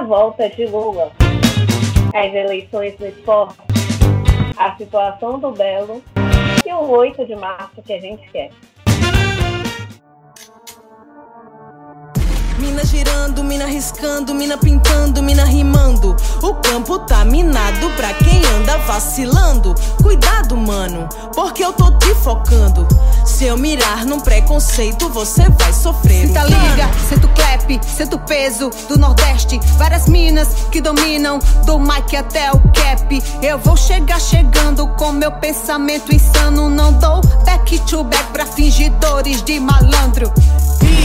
A volta de Lula, as eleições no esporte, a situação do Belo e o 8 de março que a gente quer. Mina girando, mina riscando, mina pintando, mina rimando. O campo tá minado pra quem anda vacilando. Cuidado, mano, porque eu tô te focando. Se eu mirar num preconceito, você vai sofrer. Sinta liga, senta o clap, senta o peso do Nordeste. Várias minas que dominam, do mic até o cap. Eu vou chegar chegando com meu pensamento insano. Não dou back to back pra fingidores de malandro.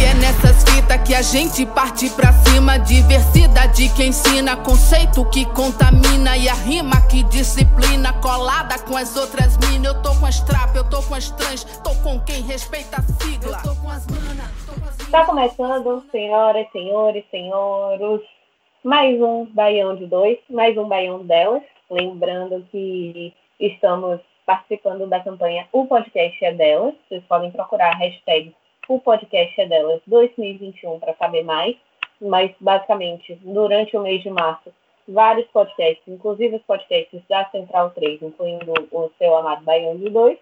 É nessas fitas que a gente parte pra cima. Diversidade que ensina, conceito que contamina. E a rima que disciplina, colada com as outras minas. Eu tô com as trap, eu tô com as trans, tô com quem respeita a sigla. Eu tô com as mana, tô com as Está começando, senhoras, senhores, senhoros, mais um Baião de Dois, mais um Baião delas. Lembrando que estamos participando da campanha O Podcast é Delas. Vocês podem procurar a hashtag O Podcast é Delas 2021 para saber mais. Mas, basicamente, durante o mês de março, vários podcasts, inclusive os podcasts da Central 3, incluindo o seu amado Baião de Dois,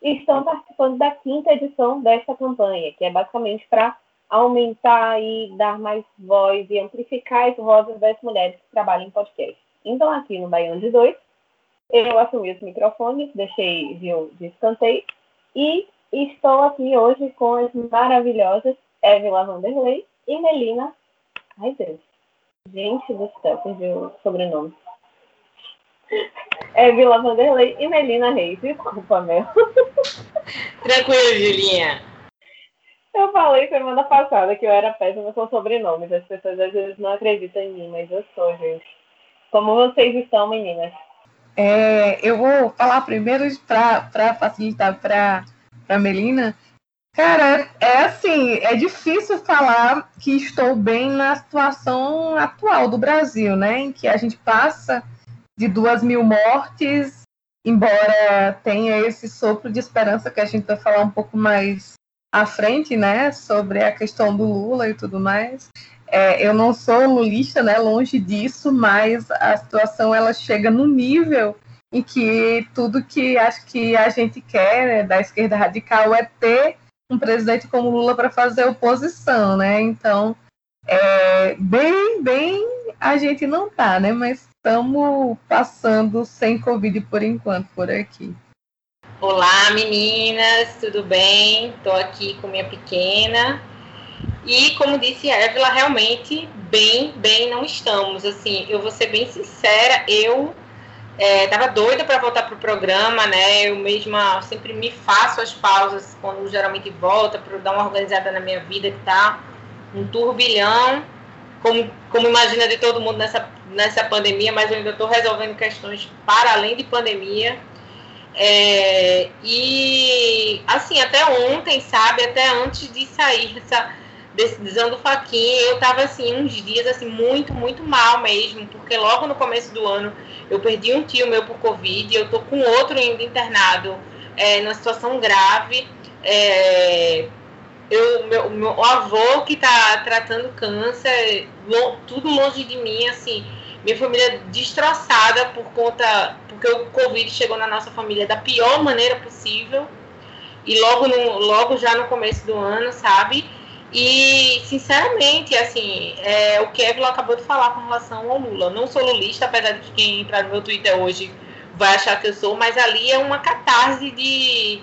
estão participando da quinta edição desta campanha, que é basicamente para aumentar e dar mais voz e amplificar as vozes das mulheres que trabalham em podcast. Então, aqui no Baião de Dois, eu assumi os microfones, deixei viu, de escanteio, e estou aqui hoje com as maravilhosas Évila Vanderlei e Melina. Ai, Deus. Gente do céu, perdi o sobrenome. Évila Vanderlei e Melina Reis. Desculpa, meu. Tranquilo, Julinha. Eu falei semana passada que eu era péssima com sobrenomes. As pessoas às vezes não acreditam em mim, mas eu sou, gente. Como vocês estão, meninas? É, eu vou falar primeiro para facilitar para a Melina. Cara, é assim, é difícil falar que estou bem na situação atual do Brasil, né? Em que a gente passa de duas mil mortes, embora tenha esse sopro de esperança que a gente vai falar um pouco mais à frente, né? Sobre a questão do Lula e tudo mais. É, eu não sou lulista, né? Longe disso, mas a situação ela chega no nível em que tudo que acho que a gente quer né, da esquerda radical é ter um presidente como Lula para fazer oposição, né? Então, é, bem, bem, a gente não tá, né? Mas estamos passando sem Covid por enquanto por aqui. Olá, meninas, tudo bem? Estou aqui com minha pequena. E como disse a Évila, realmente bem, bem não estamos. Assim, eu vou ser bem sincera, eu estava doida para voltar pro programa, né? Eu mesma sempre me faço as pausas quando geralmente volta para dar uma organizada na minha vida que tá um turbilhão, como, como imagina de todo mundo nessa, nessa pandemia, mas eu ainda estou resolvendo questões para além de pandemia. É, e assim, até ontem, sabe, até antes de sair essa decisão do Faquinha, eu tava assim, uns dias assim, muito, muito mal mesmo, porque logo no começo do ano eu perdi um tio meu por Covid, eu tô com outro ainda internado é, numa situação grave. É, eu, meu, meu avô que tá tratando câncer, lo, tudo longe de mim, assim, minha família destroçada por conta, porque o Covid chegou na nossa família da pior maneira possível, e logo, no, logo já no começo do ano, sabe? E, sinceramente, assim, é, o Kevin acabou de falar com relação ao Lula. Não sou lulista, apesar de que quem entrar no meu Twitter hoje vai achar que eu sou, mas ali é uma catarse de,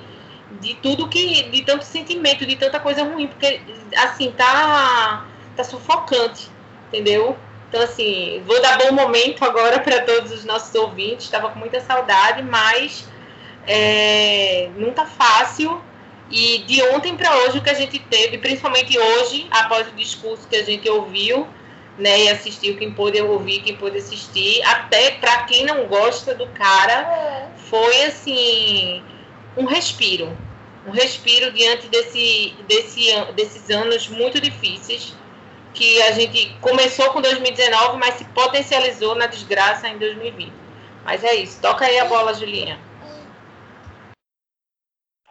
de tudo que. de tanto sentimento, de tanta coisa ruim, porque, assim, tá, tá sufocante, entendeu? Então, assim, vou dar bom momento agora para todos os nossos ouvintes. Estava com muita saudade, mas é, não tá fácil. E de ontem para hoje o que a gente teve, principalmente hoje, após o discurso que a gente ouviu, né, e assistiu, quem pôde ouvir, quem pôde assistir, até para quem não gosta do cara, foi assim um respiro, um respiro diante desse, desse, desses anos muito difíceis que a gente começou com 2019, mas se potencializou na desgraça em 2020. Mas é isso, toca aí a bola, Julinha.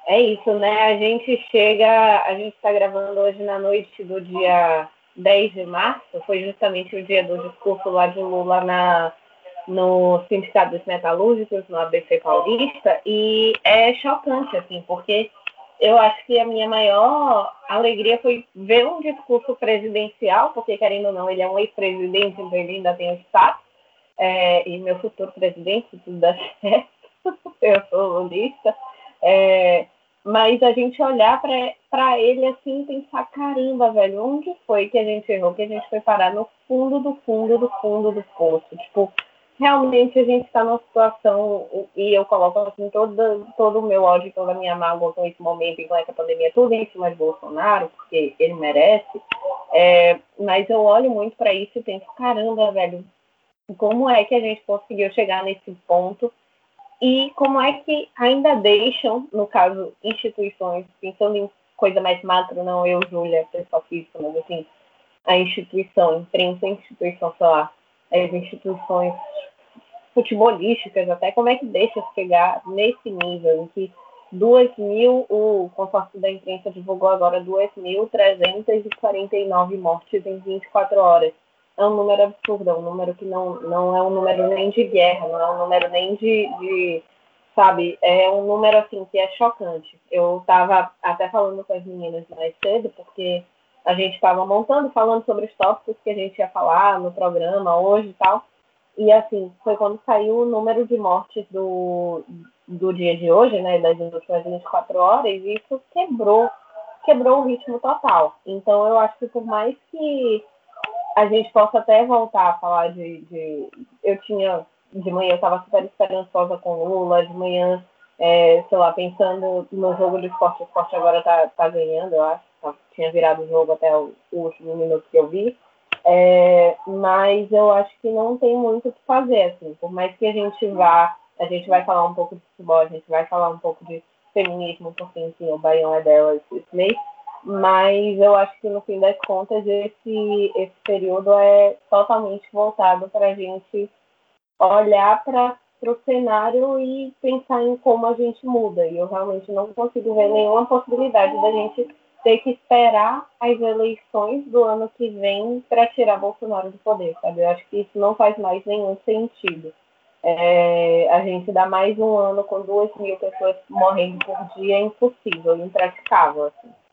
É isso, né? A gente chega, a gente está gravando hoje na noite do dia 10 de março, foi justamente o dia do discurso lá de Lula na, no Sindicato dos Metalúrgicos, no ABC Paulista, e é chocante, assim, porque eu acho que a minha maior alegria foi ver um discurso presidencial, porque, querendo ou não, ele é um ex-presidente, então ele ainda tem o status, é, e meu futuro presidente, tudo der certo, eu sou lulista, é, mas a gente olhar para ele assim e pensar, caramba, velho, onde foi que a gente errou? Que a gente foi parar no fundo do fundo do fundo do poço. Tipo, realmente a gente está numa situação, e eu coloco assim todo, todo o meu ódio, toda a minha mágoa com esse momento e com essa pandemia, tudo em cima de Bolsonaro, porque ele merece. É, mas eu olho muito para isso e penso, caramba, velho, como é que a gente conseguiu chegar nesse ponto? E como é que ainda deixam, no caso, instituições, pensando em coisa mais macro, não eu, Júlia, pessoal físico, mas assim, a instituição, imprensa, instituição, sei lá, as instituições futebolísticas até, como é que deixa chegar nesse nível em que 2 mil, o consórcio da imprensa divulgou agora 2.349 mortes em 24 horas é um número absurdo, é um número que não, não é um número nem de guerra, não é um número nem de, de sabe, é um número assim que é chocante. Eu estava até falando com as meninas mais cedo, porque a gente estava montando, falando sobre os tópicos que a gente ia falar no programa hoje e tal. E assim, foi quando saiu o número de mortes do, do dia de hoje, né, das últimas 24 horas, e isso quebrou, quebrou o ritmo total. Então eu acho que por mais que a gente possa até voltar a falar de, de... eu tinha de manhã eu estava super esperançosa com Lula, de manhã, é, sei lá, pensando no jogo do esporte, o esporte agora tá, tá ganhando, eu acho, tá, tinha virado o jogo até o, o, último minuto que eu vi, é, mas eu acho que não tem muito o que fazer, assim, por mais que a gente vá, a gente vai falar um pouco de futebol, a gente vai falar um pouco de feminismo, porque, enfim, o Baião é dela esse mês, mas eu acho que no fim das contas esse, esse período é totalmente voltado para a gente olhar para o cenário e pensar em como a gente muda. E eu realmente não consigo ver nenhuma possibilidade da gente ter que esperar as eleições do ano que vem para tirar Bolsonaro do poder, sabe? Eu acho que isso não faz mais nenhum sentido. É, a gente dá mais um ano com duas mil pessoas morrendo por dia é impossível, impraticável. Assim.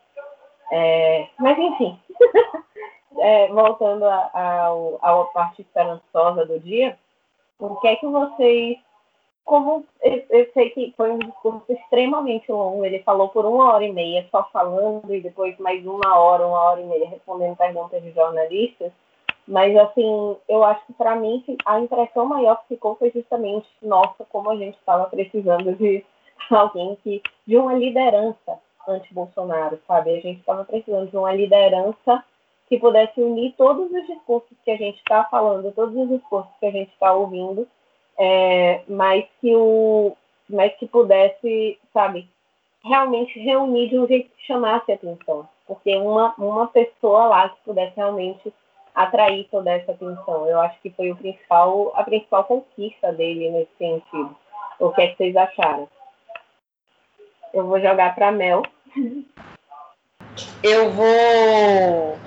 É, mas, enfim, é, voltando à parte esperançosa do dia, o que é que vocês. Como eu, eu, sei que foi um discurso extremamente longo, ele falou por uma hora e meia, só falando, e depois mais uma hora, uma hora e meia respondendo perguntas de jornalistas. Mas, assim, eu acho que para mim a impressão maior que ficou foi justamente, nossa, como a gente estava precisando de alguém que. de uma liderança anti-Bolsonaro, sabe? A gente estava precisando de uma liderança que pudesse unir todos os discursos que a gente está falando, todos os discursos que a gente está ouvindo, é, mas que o, mas que pudesse, sabe, realmente reunir de um jeito que chamasse atenção, porque uma uma pessoa lá que pudesse realmente atrair toda essa atenção, eu acho que foi o principal a principal conquista dele nesse sentido. O que é que vocês acharam? Eu vou jogar para Mel. Eu vou.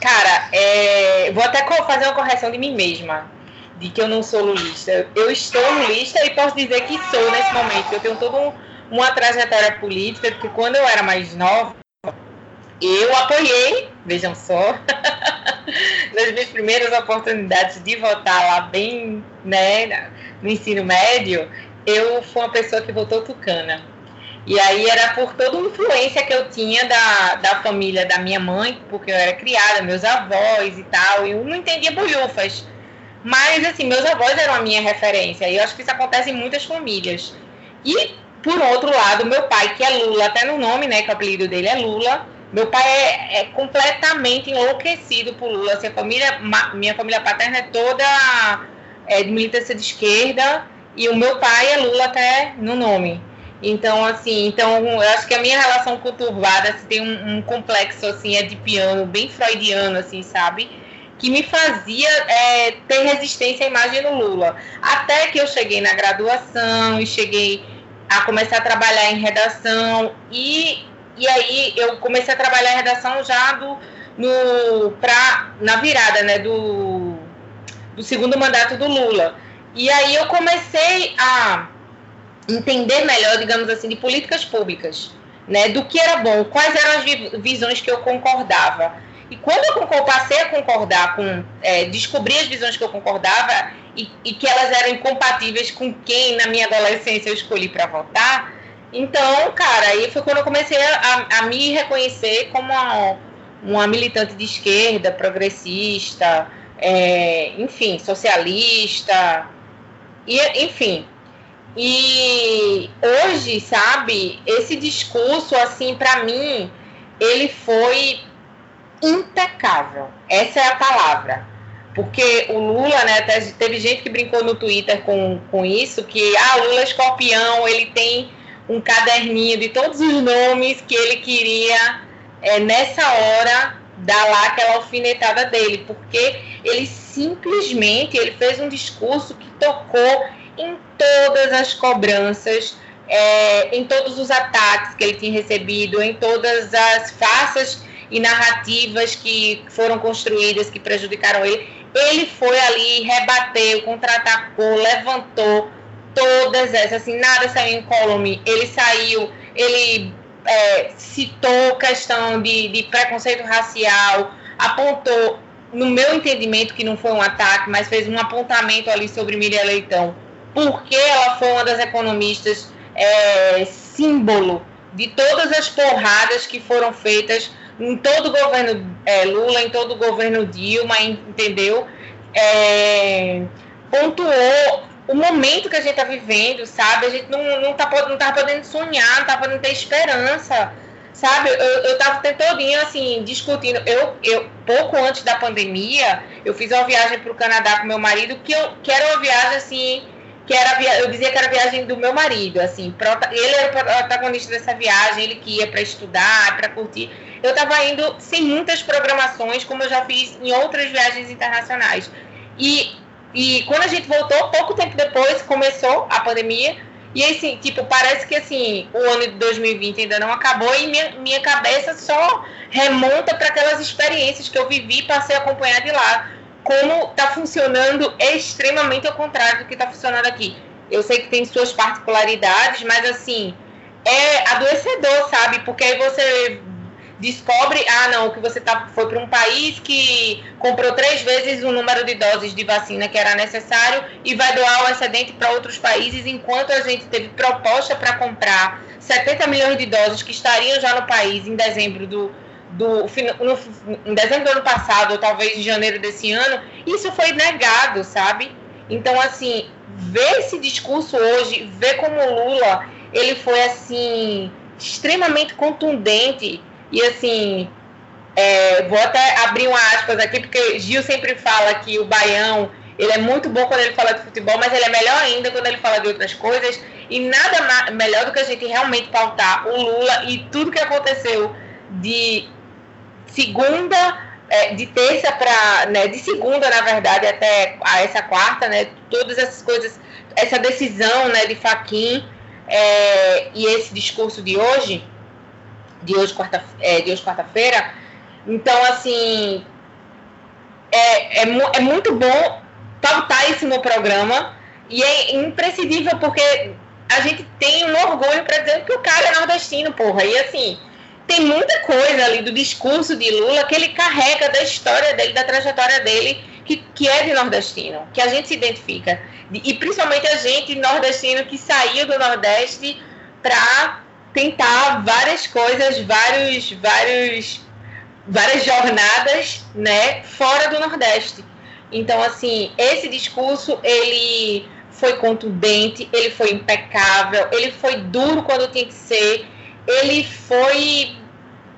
Cara, é... vou até fazer uma correção de mim mesma, de que eu não sou lulista. Eu estou lulista e posso dizer que sou nesse momento. Eu tenho toda um, uma trajetória política, porque quando eu era mais nova, eu apoiei, vejam só, nas minhas primeiras oportunidades de votar lá bem, né, no ensino médio, eu fui uma pessoa que votou tucana. E aí era por toda a influência que eu tinha da, da família da minha mãe, porque eu era criada, meus avós e tal, e eu não entendia bolhufas. Mas, assim, meus avós eram a minha referência, e eu acho que isso acontece em muitas famílias. E por outro lado, meu pai, que é Lula, até no nome, né, que o apelido dele é Lula, meu pai é, é completamente enlouquecido por Lula. Assim, família, minha família paterna é toda é, de militância de esquerda e o meu pai é Lula até no nome. Então, assim, então eu acho que a minha relação conturbada assim, tem um, um complexo assim, é de piano, bem freudiano, assim, sabe? Que me fazia é, ter resistência à imagem do Lula. Até que eu cheguei na graduação e cheguei a começar a trabalhar em redação e, e aí eu comecei a trabalhar em redação já do, no, pra, na virada né, do, do segundo mandato do Lula. E aí eu comecei a entender melhor, digamos assim, de políticas públicas, né, do que era bom, quais eram as visões que eu concordava. E quando eu passei a concordar com, é, descobri as visões que eu concordava e, e, que elas eram incompatíveis com quem na minha adolescência eu escolhi para votar, então, cara, aí foi quando eu comecei a, a me reconhecer como uma, uma militante de esquerda, progressista, é, enfim, socialista, e, enfim, e hoje, sabe, esse discurso, assim, para mim, ele foi impecável. Essa é a palavra. Porque o Lula, né, teve gente que brincou no Twitter com, com isso, que, ah, o Lula é escorpião, ele tem um caderninho de todos os nomes que ele queria, é, nessa hora, dar lá aquela alfinetada dele. Porque ele simplesmente, ele fez um discurso que tocou em todas as cobranças, é, em todos os ataques que ele tinha recebido, em todas as farsas e narrativas que foram construídas que prejudicaram ele. Ele foi ali, rebateu, contra-atacou, levantou todas essas, assim, nada saiu em column. Ele saiu, ele é, citou questão de, de preconceito racial, apontou, no meu entendimento, que não foi um ataque, mas fez um apontamento ali sobre Miriam Leitão porque ela foi uma das economistas é, símbolo de todas as porradas que foram feitas em todo o governo é, Lula, em todo o governo Dilma, entendeu? É, pontuou o momento que a gente está vivendo, sabe? A gente não, não, tá, não tá podendo sonhar, não tá podendo ter esperança, sabe? Eu, eu tava tentodinho, assim, discutindo. Eu, eu, pouco antes da pandemia, eu fiz uma viagem para o Canadá com meu marido, que, eu, que era uma viagem, assim, que era eu dizia que era a viagem do meu marido, assim, ele era o protagonista dessa viagem, ele que ia para estudar, para curtir. Eu estava indo sem muitas programações, como eu já fiz em outras viagens internacionais. E, e quando a gente voltou, pouco tempo depois começou a pandemia, e assim, tipo, parece que assim, o ano de 2020 ainda não acabou e minha, minha cabeça só remonta para aquelas experiências que eu vivi e passei a acompanhar de lá como está funcionando extremamente ao contrário do que está funcionando aqui. Eu sei que tem suas particularidades, mas assim, é adoecedor, sabe? Porque aí você descobre, ah, não, que você tá, foi para um país que comprou três vezes o número de doses de vacina que era necessário e vai doar o excedente para outros países, enquanto a gente teve proposta para comprar 70 milhões de doses que estariam já no país em dezembro do, do no, em dezembro do ano passado, ou talvez em janeiro desse ano, isso foi negado, sabe? Então, assim, ver esse discurso hoje, ver como Lula, ele foi, assim, extremamente contundente e, assim, é, vou até abrir uma aspas aqui, porque Gil sempre fala que o Baião, ele é muito bom quando ele fala de futebol, mas ele é melhor ainda quando ele fala de outras coisas, e nada melhor do que a gente realmente pautar o Lula e tudo que aconteceu de segunda, é, de terça para, né, de segunda, na verdade, até a essa quarta, né, todas essas coisas, essa decisão, né, de Faquin é, e esse discurso de hoje, de hoje quarta, é, de hoje quarta-feira, então assim é, é, é muito bom pautar isso no programa e é imprescindível porque a gente tem um orgulho para dizer que o cara é nordestino, porra. E assim, tem muita coisa ali do discurso de Lula que ele carrega da história dele, da trajetória dele, que, que é de nordestino, que a gente se identifica. E principalmente a gente nordestino que saiu do Nordeste para tentar várias coisas, vários, vários, várias jornadas, né, fora do Nordeste. Então, assim, esse discurso ele foi contundente, ele foi impecável, ele foi duro quando tinha que ser, ele foi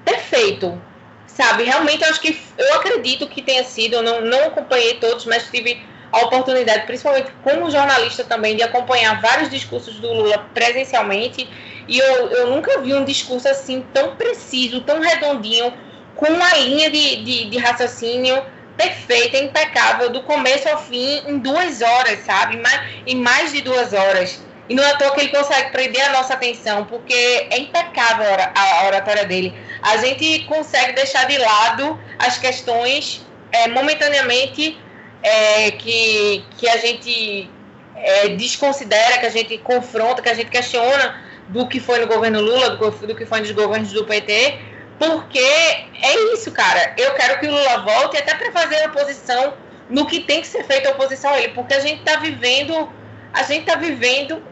perfeito, sabe? Realmente, eu acho que eu acredito que tenha sido, eu não, não acompanhei todos, mas tive a oportunidade, principalmente como jornalista também, de acompanhar vários discursos do Lula presencialmente. E eu, eu nunca vi um discurso assim tão preciso, tão redondinho, com uma linha de, de, de raciocínio perfeita, impecável, do começo ao fim, em duas horas, sabe? Em mais de duas horas. E não é à toa que ele consegue prender a nossa atenção, porque é impecável a oratória dele. A gente consegue deixar de lado as questões é, momentaneamente é, que, que a gente é, desconsidera, que a gente confronta, que a gente questiona do que foi no governo Lula, do, do que foi nos governos do PT, porque é isso, cara. Eu quero que o Lula volte até para fazer oposição no que tem que ser feito a oposição a ele, porque a gente está vivendo, a gente está vivendo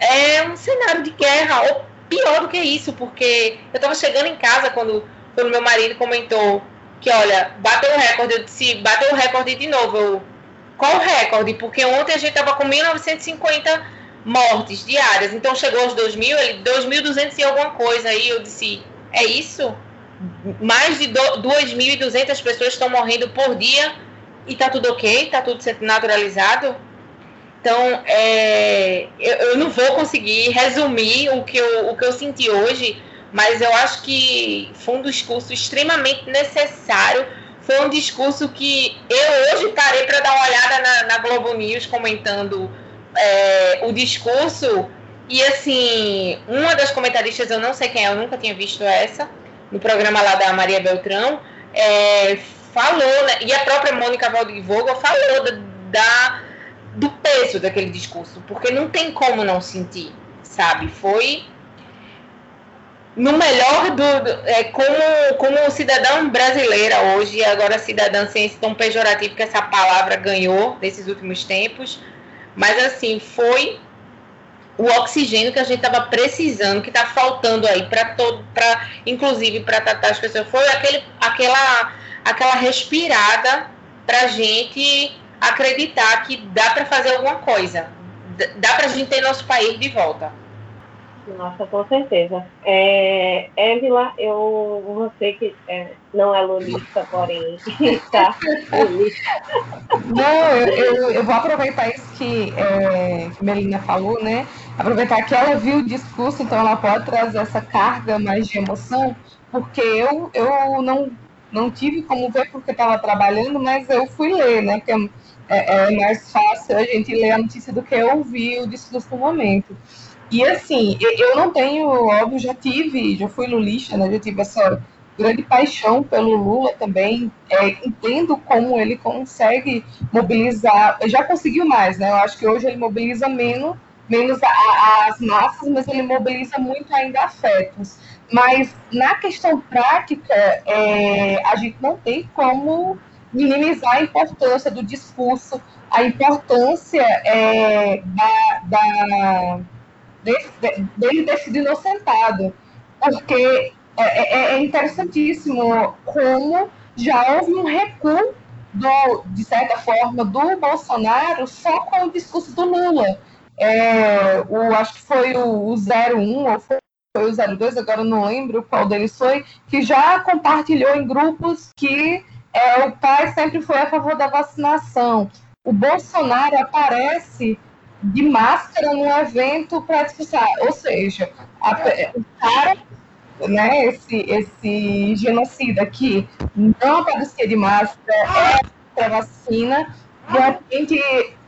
é um cenário de guerra, ou pior do que isso, porque eu estava chegando em casa quando, quando meu marido comentou que, olha, bateu o recorde, eu disse, bateu o recorde de novo. Eu, qual o recorde? Porque ontem a gente estava com 1.950 mortes diárias, então chegou aos 2.000, ele 2.200 e alguma coisa, aí eu disse, é isso? Mais de 2.200 pessoas estão morrendo por dia e tá tudo ok? Tá tudo naturalizado? Então, é, eu, eu, não vou conseguir resumir o que, eu, o que eu senti hoje, mas eu acho que foi um discurso extremamente necessário. Foi um discurso que eu hoje parei para dar uma olhada na, na Globo News comentando é, o discurso. E assim, uma das comentaristas, eu não sei quem é, eu nunca tinha visto essa, no programa lá da Maria Beltrão, é, falou, né, e a própria Mônica Vogel falou da, da, do peso daquele discurso, porque não tem como não sentir, sabe? Foi no melhor do, do é, como, como cidadã brasileira hoje, agora cidadã sem esse tão pejorativo que essa palavra ganhou nesses últimos tempos, mas assim, foi o oxigênio que a gente estava precisando, que está faltando aí para todo, para inclusive para tratar as pessoas, foi aquele, aquela, aquela respirada para gente acreditar que dá para fazer alguma coisa, dá para a gente ter nosso país de volta. Nossa, com certeza. É, Évila, eu você que é, não é lulista, porém está Não, eu, eu, eu, vou aproveitar isso que, é, que Melina falou, né? Aproveitar que ela viu o discurso, então ela pode trazer essa carga mais de emoção, porque eu, eu não, não tive como ver porque estava trabalhando, mas eu fui ler, né? Porque é, é mais fácil a gente ler a notícia do que ouvir o discurso no momento. E assim, eu não tenho, óbvio, já tive, já fui lulista, né? Já tive essa grande paixão pelo Lula também. É, entendo como ele consegue mobilizar, já conseguiu mais, né? Eu acho que hoje ele mobiliza menos, menos a, a, as massas, mas ele mobiliza muito ainda afetos. Mas na questão prática, é, a gente não tem como minimizar a importância do discurso, a importância é, da, da dele ter sido inocentado, porque é, é, é interessantíssimo como já houve um recuo, do, de certa forma, do Bolsonaro só com o discurso do Lula. É, o, acho que foi o, o 01 ou foi, foi o 02, agora não lembro qual deles foi, que já compartilhou em grupos que é, o pai sempre foi a favor da vacinação. O Bolsonaro aparece de máscara no evento para discursar. Ou seja, a, o cara, né, esse, esse genocida aqui não aparecia de máscara, é a vacina, de repente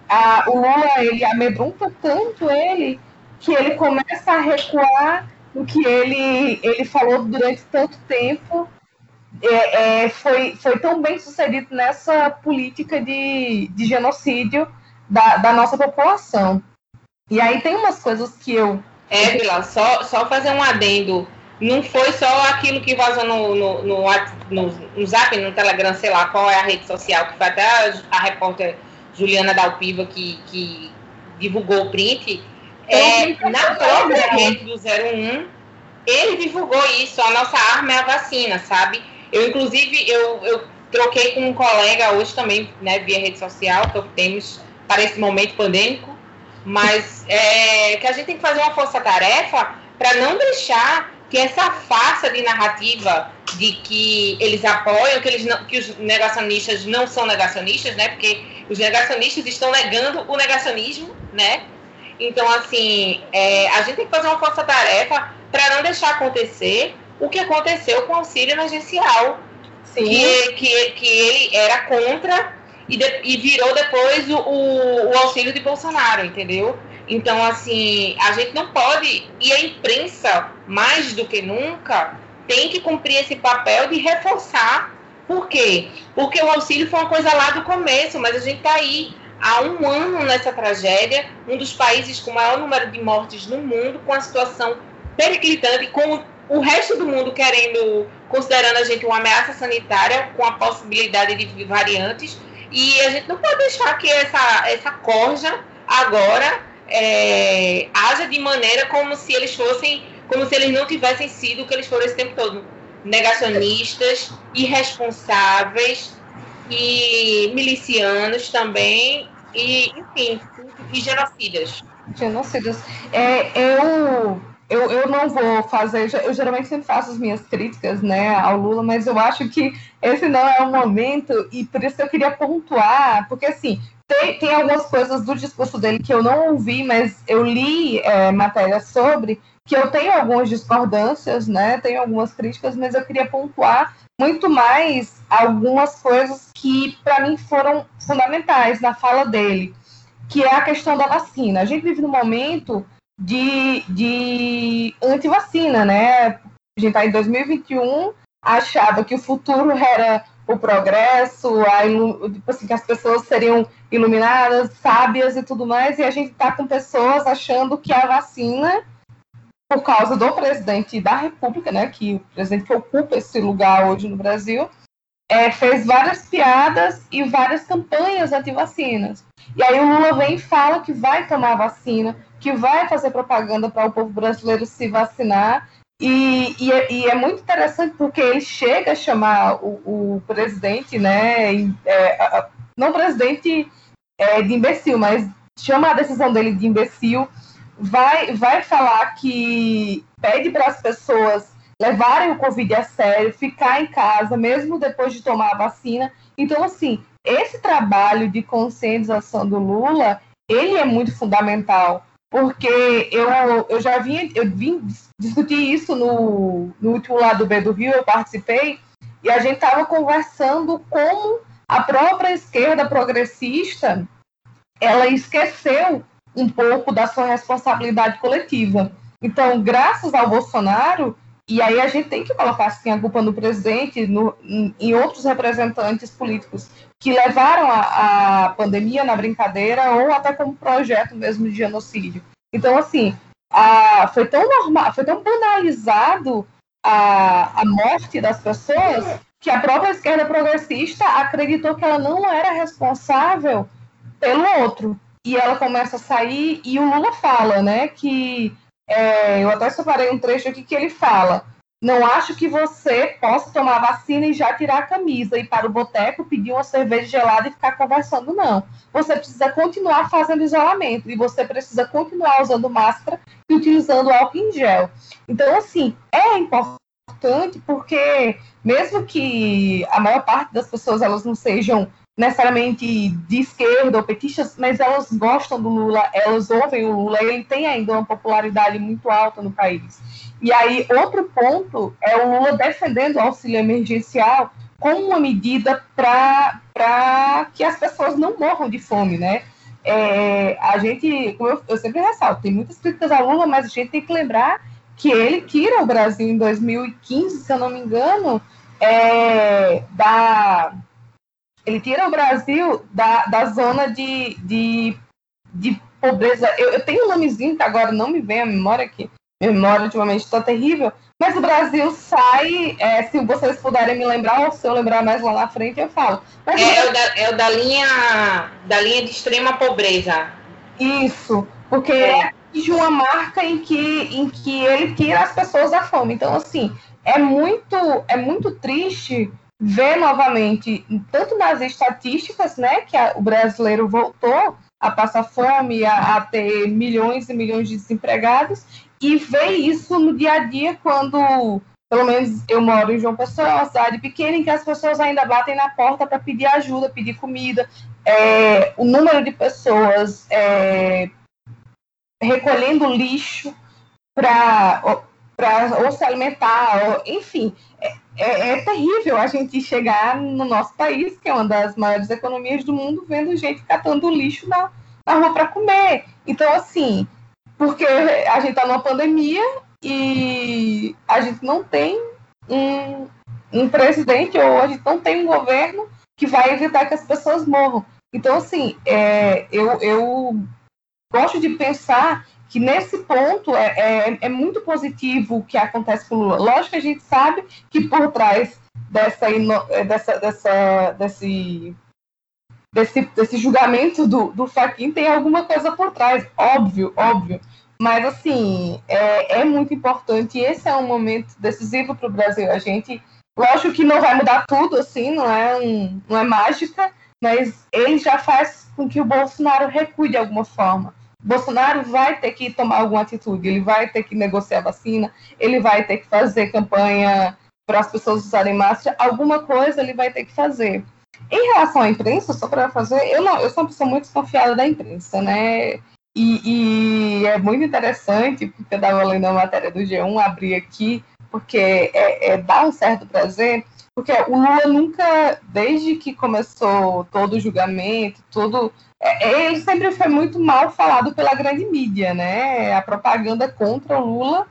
a, o Lula ele amedronta tanto ele que ele começa a recuar no que ele, ele falou durante tanto tempo. É, é, foi, foi tão bem sucedido nessa política de, de genocídio da, da nossa população. E aí tem umas coisas que eu. É, Vila, só, só fazer um adendo. Não foi só aquilo que vazou no, no, no, no, no Zap, no Telegram, sei lá qual é a rede social, que foi até a, a repórter Juliana Dalpiva que, que divulgou o print. É, na própria rede do 01, ele divulgou isso, a nossa arma é a vacina, sabe? Eu, inclusive, eu, eu troquei com um colega hoje também, né, via rede social, que temos para esse momento pandêmico. Mas é, que a gente tem que fazer uma força-tarefa para não deixar que essa farsa de narrativa de que eles apoiam, que, eles não, que os negacionistas não são negacionistas, né? Porque os negacionistas estão negando o negacionismo, né? Então, assim, é, a gente tem que fazer uma força-tarefa para não deixar acontecer o que aconteceu com o auxílio emergencial, que, que, que ele era contra e, de, e virou depois o, o, o auxílio de Bolsonaro, entendeu? Então, assim, a gente não pode, e a imprensa, mais do que nunca, tem que cumprir esse papel de reforçar. Por quê? Porque o auxílio foi uma coisa lá do começo, mas a gente está aí há um ano nessa tragédia, um dos países com maior número de mortes no mundo, com a situação periclitante, com o resto do mundo querendo, considerando a gente uma ameaça sanitária, com a possibilidade de variantes, e a gente não pode deixar que essa, essa corja agora é, haja de maneira como se eles fossem, como se eles não tivessem sido o que eles foram esse tempo todo. Negacionistas, irresponsáveis e milicianos também, e, enfim, e genocidas. Genocidas. É, eu, eu, eu não vou fazer, eu geralmente sempre faço as minhas críticas né, ao Lula, mas eu acho que esse não é o momento, e por isso eu queria pontuar, porque assim, tem, tem algumas coisas do discurso dele que eu não ouvi, mas eu li é, matéria sobre, que eu tenho algumas discordâncias, né? Tenho algumas críticas, mas eu queria pontuar muito mais algumas coisas que para mim foram fundamentais na fala dele, que é a questão da vacina. A gente vive num momento de, de antivacina, né? A gente está em 2021, achava que o futuro era o progresso, a tipo assim, que as pessoas seriam iluminadas, sábias e tudo mais, e a gente está com pessoas achando que a vacina, por causa do presidente da República, né, que o presidente que ocupa esse lugar hoje no Brasil, é, fez várias piadas e várias campanhas anti-vacinas. E aí o Lula vem e fala que vai tomar vacina, que vai fazer propaganda para o povo brasileiro se vacinar, e, e, é, e, é muito interessante porque ele chega a chamar o, o presidente, né? É, não presidente é, de imbecil, mas chama a decisão dele de imbecil. Vai, vai falar que pede para as pessoas levarem o Covid a sério, ficar em casa, mesmo depois de tomar a vacina. Então, assim, esse trabalho de conscientização do Lula, ele é muito fundamental porque eu, eu já vim, eu vim discutir isso no, no último lado B do Rio, eu participei, e a gente estava conversando como a própria esquerda progressista ela esqueceu um pouco da sua responsabilidade coletiva. Então, graças ao Bolsonaro, e aí a gente tem que colocar assim, a culpa no presidente, no, em outros representantes políticos que levaram a, a, pandemia na brincadeira ou até como projeto mesmo de genocídio. Então, assim, a, foi tão normal, foi tão banalizado a, a morte das pessoas que a própria esquerda progressista acreditou que ela não era responsável pelo outro. E ela começa a sair, e o Lula fala, né, que é, eu até separei um trecho aqui que ele fala: Não acho que você possa tomar vacina e já tirar a camisa e ir para o boteco pedir uma cerveja gelada e ficar conversando, não. Você precisa continuar fazendo isolamento e você precisa continuar usando máscara e utilizando álcool em gel. Então, assim, é importante porque, mesmo que a maior parte das pessoas elas não sejam necessariamente de esquerda ou petistas, mas elas gostam do Lula, elas ouvem o Lula, ele tem ainda uma popularidade muito alta no país. E aí, outro ponto é o Lula defendendo o auxílio emergencial como uma medida para que as pessoas não morram de fome, né? É, a gente, como eu, eu sempre ressalto, tem muitas críticas ao Lula, mas a gente tem que lembrar que ele tira o Brasil em 2015, se eu não me engano, é, da, ele tira o Brasil da, da zona de, de, de pobreza. Eu, eu tenho um nomezinho que agora não me vem à memória aqui. Minha memória ultimamente está terrível. Mas o Brasil sai, é, se vocês puderem me lembrar, ou se eu lembrar mais lá na frente, eu falo. Mas é, o da, é o da linha da linha de extrema pobreza. Isso, porque é de uma marca em que, em que ele tira as pessoas da fome. Então, assim, é muito, é muito triste ver novamente, tanto nas estatísticas, né, que a, o brasileiro voltou a passar fome, a, a, ter milhões e milhões de desempregados, e ver isso no dia a dia quando, pelo menos eu moro em João Pessoa, uma cidade pequena, em que as pessoas ainda batem na porta para pedir ajuda, pedir comida. É, o número de pessoas é, recolhendo lixo para ou se alimentar, ou, enfim, é, é, é, terrível a gente chegar no nosso país, que é uma das maiores economias do mundo, vendo gente catando lixo na, na rua para comer. Então, assim, porque a gente está numa pandemia e a gente não tem um, um presidente ou a gente não tem um governo que vai evitar que as pessoas morram. Então, assim, é, eu, eu gosto de pensar que nesse ponto é, é, é, muito positivo o que acontece com o Lula. Lógico que a gente sabe que por trás dessa, é, dessa, dessa desse, desse, desse julgamento do, do Faquin tem alguma coisa por trás, óbvio, óbvio. Mas, assim, é, é muito importante e esse é um momento decisivo para o Brasil. A gente, lógico que não vai mudar tudo, assim, não é, um, não é mágica, mas ele já faz com que o Bolsonaro recue de alguma forma. Bolsonaro vai ter que tomar alguma atitude, ele vai ter que negociar vacina, ele vai ter que fazer campanha para as pessoas usarem máscara, alguma coisa ele vai ter que fazer. Em relação à imprensa, só para fazer, eu não, eu sou uma pessoa muito desconfiada da imprensa, né? E, e é muito interessante, porque eu estava lendo a matéria do G1, abri aqui, porque é, é, dá um certo prazer, porque o Lula nunca, desde que começou todo o julgamento, tudo é, ele sempre foi muito mal falado pela grande mídia, né? A propaganda contra o Lula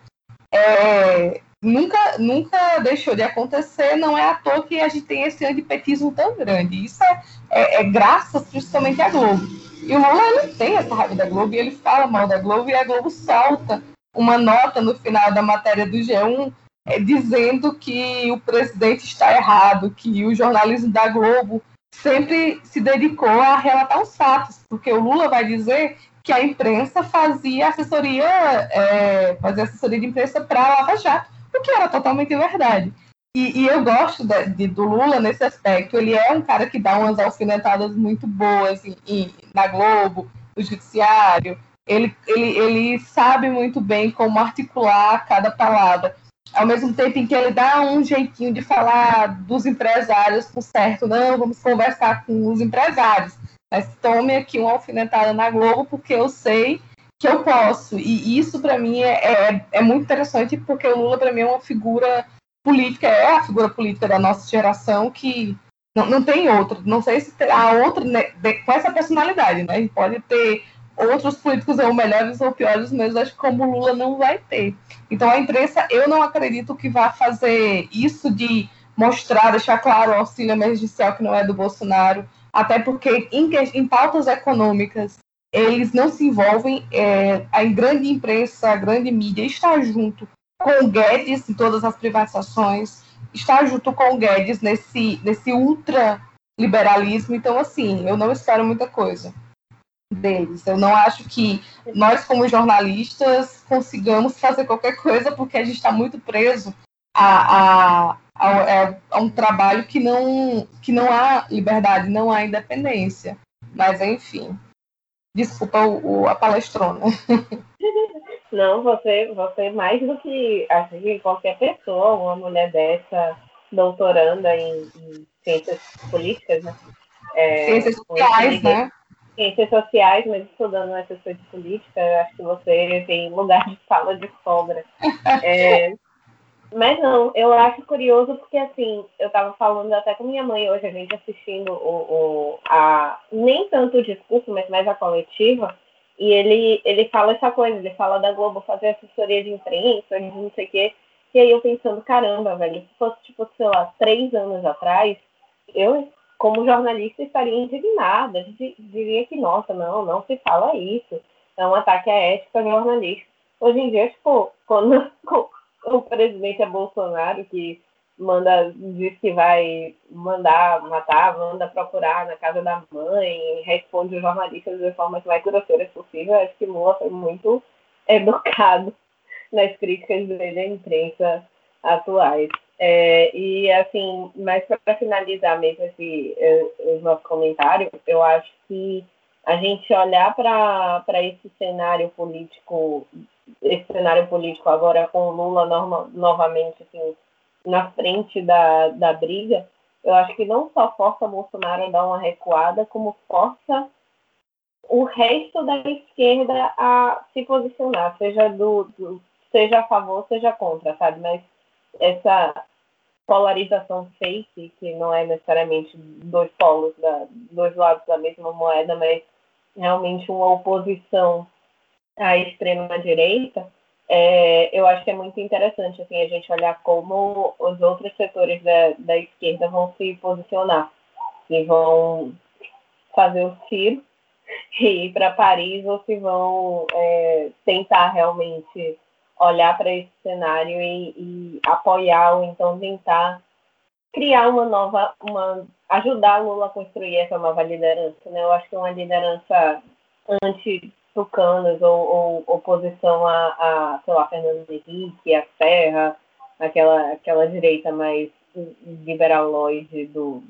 é, nunca, nunca deixou de acontecer, não é à toa que a gente tem esse antipetismo tão grande. Isso é, é, é graças principalmente à Globo. E o Lula ele tem essa raiva da Globo e ele fala mal da Globo e a Globo solta uma nota no final da matéria do G1 é, dizendo que o presidente está errado, que o jornalismo da Globo sempre se dedicou a relatar os fatos, porque o Lula vai dizer que a imprensa fazia assessoria, é, fazia assessoria de imprensa para a Lava Jato, o que era totalmente verdade. E, e eu gosto de, de, do Lula nesse aspecto. Ele é um cara que dá umas alfinetadas muito boas em, em, na Globo, no Judiciário. Ele, ele, ele sabe muito bem como articular cada palavra ao mesmo tempo em que ele dá um jeitinho de falar dos empresários com certo, não, vamos conversar com os empresários, mas tome aqui uma alfinetada na Globo porque eu sei que eu posso. E isso para mim é, é, é, muito interessante porque o Lula para mim é uma figura política, é a figura política da nossa geração que não, não tem outra. Não sei se terá outra né, com essa personalidade, né? Ele pode ter outros políticos ou melhores ou piores, mas acho que como Lula não vai ter. Então a imprensa, eu não acredito que vá fazer isso de mostrar, deixar claro o auxílio emergencial que não é do Bolsonaro, até porque em, em pautas econômicas eles não se envolvem, é, a grande imprensa, a grande mídia está junto com o Guedes em todas as privatizações, está junto com o Guedes nesse, nesse ultraliberalismo, então assim, eu não espero muita coisa deles. Eu não acho que nós, como jornalistas, consigamos fazer qualquer coisa porque a gente está muito preso a, a, a, é, a, um trabalho que não, que não há liberdade, não há independência. Mas, enfim, desculpa o, o a palestrona. Não, você, você mais do que acho que qualquer pessoa, uma mulher dessa, doutoranda em, em ciências políticas, né? É, ciências sociais, né? Ciências sociais, mas estudando coisa de política, acho que você tem lugar de fala de sobra. É, mas não, eu acho curioso porque, assim, eu estava falando até com minha mãe hoje, a gente assistindo o, o, a, nem tanto o discurso, mas mais a coletiva, e ele, ele fala essa coisa, ele fala da Globo fazer assessoria de imprensa, de não sei o quê, e aí eu pensando, caramba, velho, se fosse, tipo, sei lá, três anos atrás, eu como jornalista, estaria indignada, diria que, nossa, não, não se fala isso, é um ataque à ética jornalista. Hoje em dia, tipo, quando o presidente é Bolsonaro, que manda, diz que vai mandar matar, manda procurar na casa da mãe, responde os jornalistas de forma que mais grosseira possível, acho que Lula foi muito educado nas críticas dele à imprensa atuais. É, e assim, mas para finalizar mesmo esse, esse nosso comentário, eu acho que a gente olhar para esse cenário político, esse cenário político agora com Lula norma, novamente assim, na frente da, da briga, eu acho que não só força Bolsonaro a dar uma recuada, como força o resto da esquerda a se posicionar, seja do, do seja a favor, seja contra, sabe? Mas essa polarização fake, que não é necessariamente dois polos, da, dois lados da mesma moeda, mas realmente uma oposição à extrema-direita, é, eu acho que é muito interessante assim, a gente olhar como os outros setores da, da esquerda vão se posicionar, se vão fazer o tiro e ir para Paris ou se vão é, tentar realmente olhar para esse cenário e, e, apoiar ou então tentar criar uma nova, uma ajudar Lula a construir essa nova liderança, né? Eu acho que uma liderança anti-tucanos ou, ou oposição a, a, sei lá, Fernando Henrique, a Serra, aquela, aquela direita mais liberaloide do,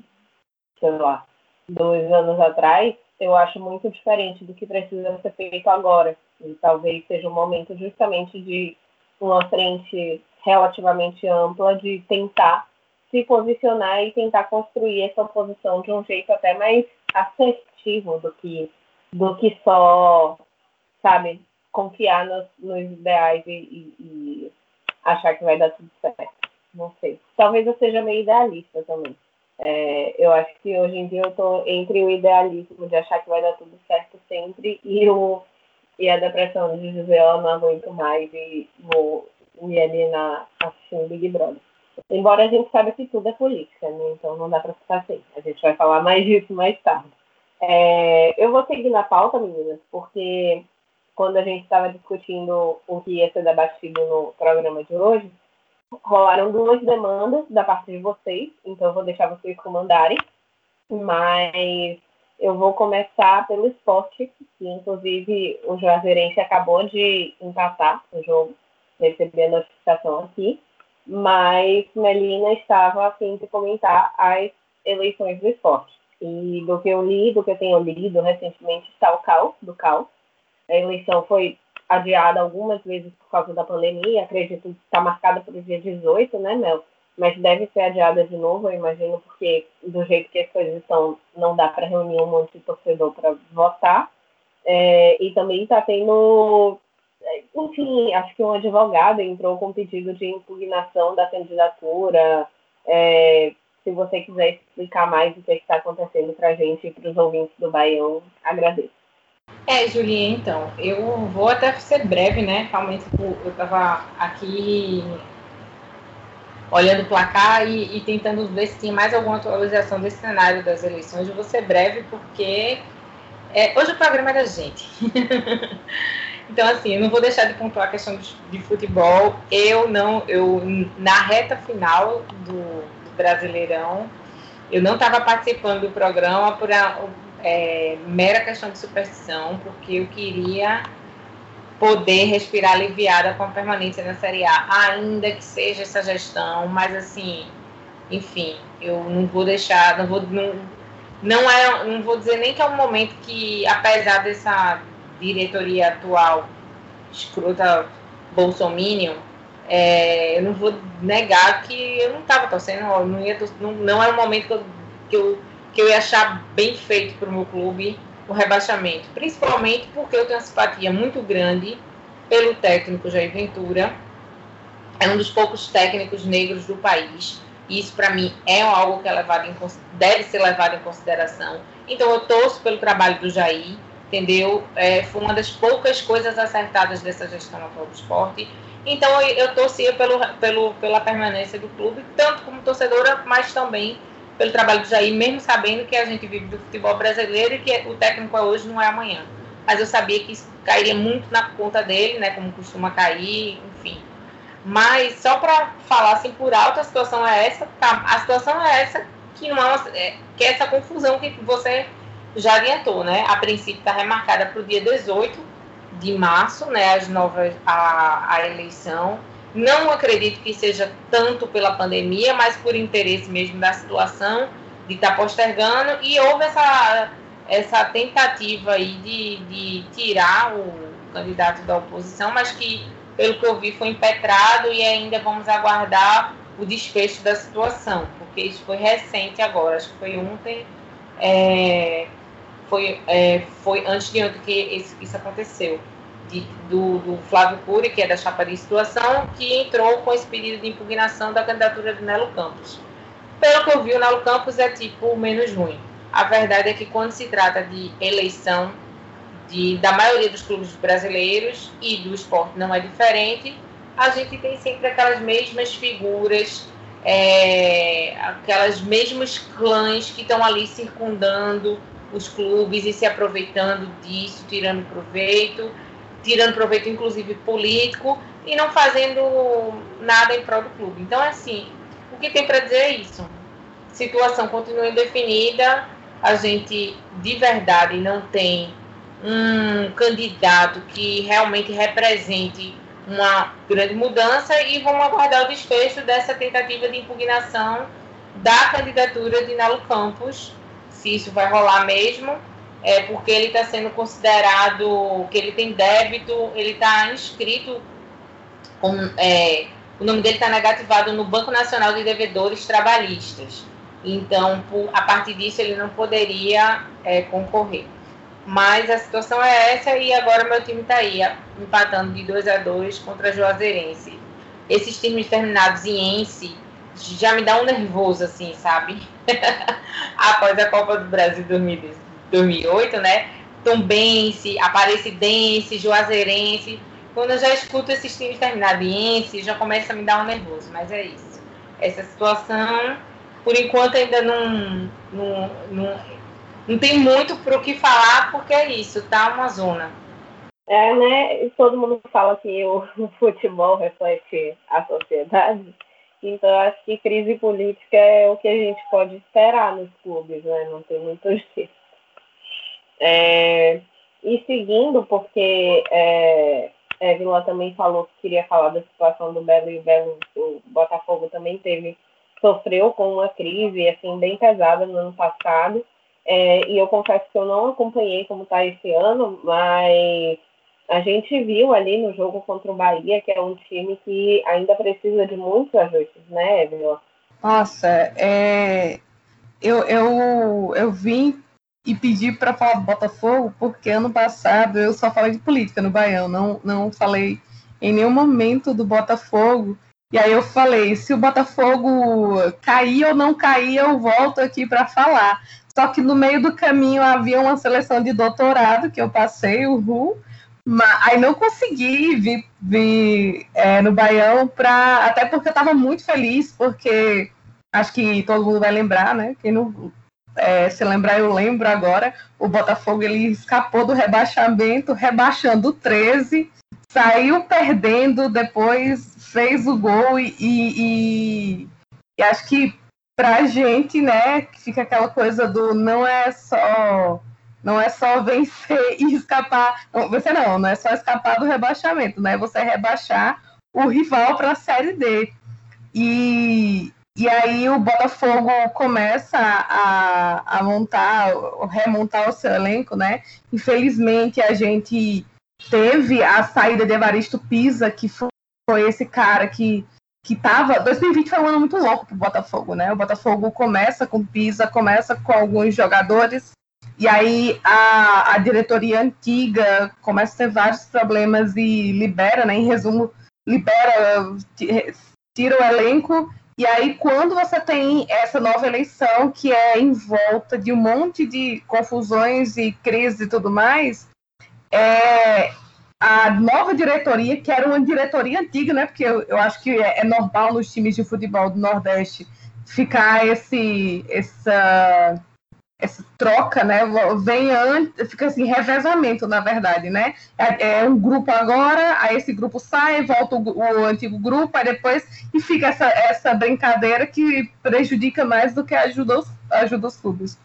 sei lá, dois anos atrás, eu acho muito diferente do que precisa ser feito agora. E talvez seja o momento justamente de uma frente relativamente ampla de tentar se posicionar e tentar construir essa oposição de um jeito até mais assertivo do que do que só, sabe, confiar nos, nos ideais e, e, e achar que vai dar tudo certo. Não sei. Talvez eu seja meio idealista também. É, eu acho que hoje em dia eu estou entre o idealismo de achar que vai dar tudo certo sempre e, o, e a depressão de dizer, eu oh, não aguento mais e vou ir ali na, assistindo Big Brother. Embora a gente saiba que tudo é política, né? então não dá para ficar assim. A gente vai falar mais disso mais tarde. É, eu vou seguir na pauta, meninas, porque quando a gente estava discutindo o que ia ser debatido no programa de hoje, rolaram duas demandas da parte de vocês, então eu vou deixar vocês comandarem, mas eu vou começar pelo esporte, que inclusive o Juazeirense acabou de empatar o jogo, recebi a notificação aqui, mas Melina estava a fim de comentar as eleições do esporte. E do que eu li, do que eu tenho lido recentemente, está o caos do caos. A eleição foi adiada algumas vezes por causa da pandemia, acredito que está marcada para o dia 18, né, Mel? Mas deve ser adiada de novo, eu imagino, porque do jeito que as coisas estão, não dá para reunir um monte de torcedor para votar. É, e também está tendo, enfim, acho que um advogado entrou com pedido de impugnação da candidatura. É, se você quiser explicar mais o que é está acontecendo para a gente e para os ouvintes do Baião, agradeço. É, Julinha, então, eu vou até ser breve, né? Realmente eu estava aqui olhando o placar e, e, tentando ver se tinha mais alguma atualização desse cenário das eleições. Eu vou ser breve porque é, hoje o programa é da gente. então, assim, eu não vou deixar de pontuar a questão de, de futebol. Eu não, eu na reta final do, do Brasileirão, eu não estava participando do programa por a, é, mera questão de superstição, porque eu queria poder respirar aliviada com a permanência na Série A, ainda que seja essa gestão, mas assim, enfim, eu não vou deixar, não vou, não, não é, não vou dizer nem que é um momento que, apesar dessa diretoria atual escrota bolsominion, é, eu não vou negar que eu não estava torcendo, não, ia, não, não é um momento que eu, que eu que eu ia achar bem feito para o meu clube o rebaixamento, principalmente porque eu tenho uma simpatia muito grande pelo técnico Jair Ventura, é um dos poucos técnicos negros do país, e isso para mim é algo que é levado em, deve ser levado em consideração. Então eu torço pelo trabalho do Jair, entendeu? É, foi uma das poucas coisas acertadas dessa gestão atual do esporte. Então eu, eu torcia pelo, pelo, pela permanência do clube, tanto como torcedora, mas também pelo trabalho do Jair, mesmo sabendo que a gente vive do futebol brasileiro e que o técnico é hoje não é amanhã. Mas eu sabia que isso cairia muito na conta dele, né, como costuma cair, enfim. Mas só para falar assim por alto, a situação é essa, tá? A situação é essa que não é, uma, é que é essa confusão que você já adiantou, né? A princípio está remarcada para o dia 18 de março, né, as novas a, a eleição não acredito que seja tanto pela pandemia, mas por interesse mesmo da situação de estar tá postergando. E houve essa, essa tentativa aí de, de tirar o candidato da oposição, mas que, pelo que eu vi, foi impetrado e ainda vamos aguardar o desfecho da situação, porque isso foi recente agora, acho que foi ontem, é, foi, é, foi antes de ontem que isso, isso aconteceu, de, do, do, Flávio Cury, que é da chapa de situação, que entrou com esse pedido de impugnação da candidatura de Nelo Campos. Pelo que eu vi, o Nelo Campos é tipo menos ruim. A verdade é que quando se trata de eleição de, da maioria dos clubes brasileiros e do esporte não é diferente, a gente tem sempre aquelas mesmas figuras, é, aquelas mesmos clãs que estão ali circundando os clubes e se aproveitando disso, tirando proveito, tirando proveito inclusive político e não fazendo nada em prol do clube. Então, assim, o que tem para dizer é isso. Situação continua indefinida, a gente de verdade não tem um candidato que realmente represente uma grande mudança e vamos aguardar o desfecho dessa tentativa de impugnação da candidatura de Nalo Campos, se isso vai rolar mesmo, é porque ele está sendo considerado que ele tem débito, ele está inscrito, com, é, o nome dele está negativado no Banco Nacional de Devedores Trabalhistas. Então, por, a partir disso, ele não poderia é, concorrer. Mas a situação é essa e agora meu time está aí, empatando de 2 a 2 contra a Juazeirense. Esses times terminados em Ense já me dá um nervoso, assim, sabe? Após a Copa do Brasil 2008, né? Tombense, Aparecidense, Juazeirense. Quando eu já escuto esses times terminados em Ense, já começa a me dar um nervoso. Mas é isso. Essa situação, por enquanto, ainda não, não, não não tem muito para o que falar, porque é isso, tá uma zona. É, né? Todo mundo fala que o futebol reflete a sociedade. Então, acho que crise política é o que a gente pode esperar nos clubes, né? Não tem muito jeito. É, e seguindo, porque é, Vila também falou que queria falar da situação do Belo e o Belo, o Botafogo também teve, sofreu com uma crise assim bem pesada no ano passado. É, e eu confesso que eu não acompanhei como está esse ano, mas a gente viu ali no jogo contra o Bahia, que é um time que ainda precisa de muitos ajustes, né, Evelyn? Nossa, é... eu, eu, eu vim e pedi para falar do Botafogo, porque ano passado eu só falei de política no Baião, não, não falei em nenhum momento do Botafogo. E aí eu falei, se o Botafogo cair ou não cair, eu volto aqui para falar. Só que no meio do caminho havia uma seleção de doutorado que eu passei, o RU, mas aí não consegui vir, vir é, no Baião para até porque eu estava muito feliz porque acho que todo mundo vai lembrar, né? Quem não é, se lembrar eu lembro agora, o Botafogo ele escapou do rebaixamento, rebaixando 13, saiu perdendo, depois fez o gol e, e, e acho que pra gente, né, fica aquela coisa do não é só não é só vencer e escapar, não, vencer não, não é só escapar do rebaixamento, né? Você rebaixar o rival para a série D. E, e aí o Botafogo começa a, a montar, remontar o seu elenco, né? Infelizmente a gente teve a saída de Evaristo Pisa, que foi, foi esse cara que que tava. 2020 foi um ano muito louco pro Botafogo, né? O Botafogo começa com Pisa, começa com alguns jogadores, e aí a, a diretoria antiga começa a ter vários problemas e libera, né? Em resumo, libera, tira o elenco. E aí, quando você tem essa nova eleição, que é em volta de um monte de confusões e crise e tudo mais, é, a nova diretoria, que era uma diretoria antiga, né? Porque eu, eu acho que é, é, normal nos times de futebol do Nordeste ficar esse essa essa troca, né? Vem antes, fica assim, revezamento, na verdade, né? É, é, um grupo agora, aí esse grupo sai, volta o, o, antigo grupo, aí depois e fica essa, essa brincadeira que prejudica mais do que ajuda os, ajuda os clubes.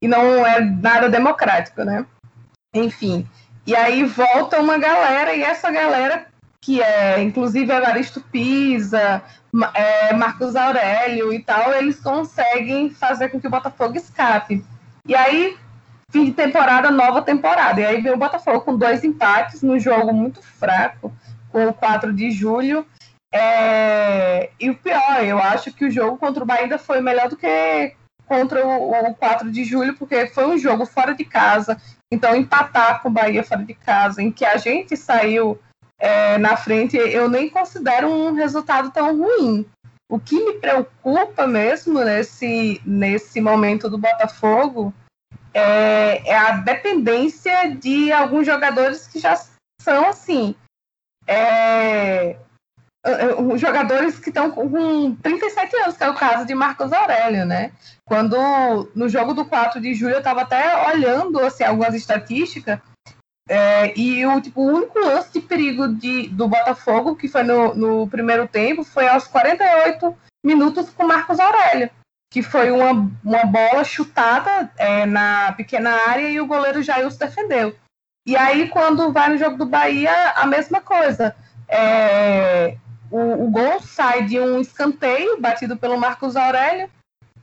E não é nada democrático, né? Enfim. E aí volta uma galera, e essa galera, que é inclusive Evaristo Pisa, é, Marcos Aurélio e tal, eles conseguem fazer com que o Botafogo escape. E aí fim de temporada, nova temporada. E aí veio o Botafogo com dois empates num jogo muito fraco, com o 4 de julho. É... E o pior, eu acho que o jogo contra o Bahia foi melhor do que contra o, o 4 de julho, porque foi um jogo fora de casa. Então, empatar com o Bahia fora de casa, em que a gente saiu é, na frente, eu nem considero um resultado tão ruim. O que me preocupa mesmo nesse, nesse momento do Botafogo é, é a dependência de alguns jogadores que já são assim. É, jogadores que estão com 37 anos, que é o caso de Marcos Aurélio, né? Quando no jogo do 4 de julho eu estava até olhando assim, algumas estatísticas é, e o, tipo, o único lance de perigo de, do Botafogo, que foi no, no primeiro tempo, foi aos 48 minutos com Marcos Aurélio, que foi uma, uma bola chutada é, na pequena área e o goleiro Jailson defendeu. E aí, quando vai no jogo do Bahia, a mesma coisa. É, o, o, gol sai de um escanteio batido pelo Marcos Aurélio.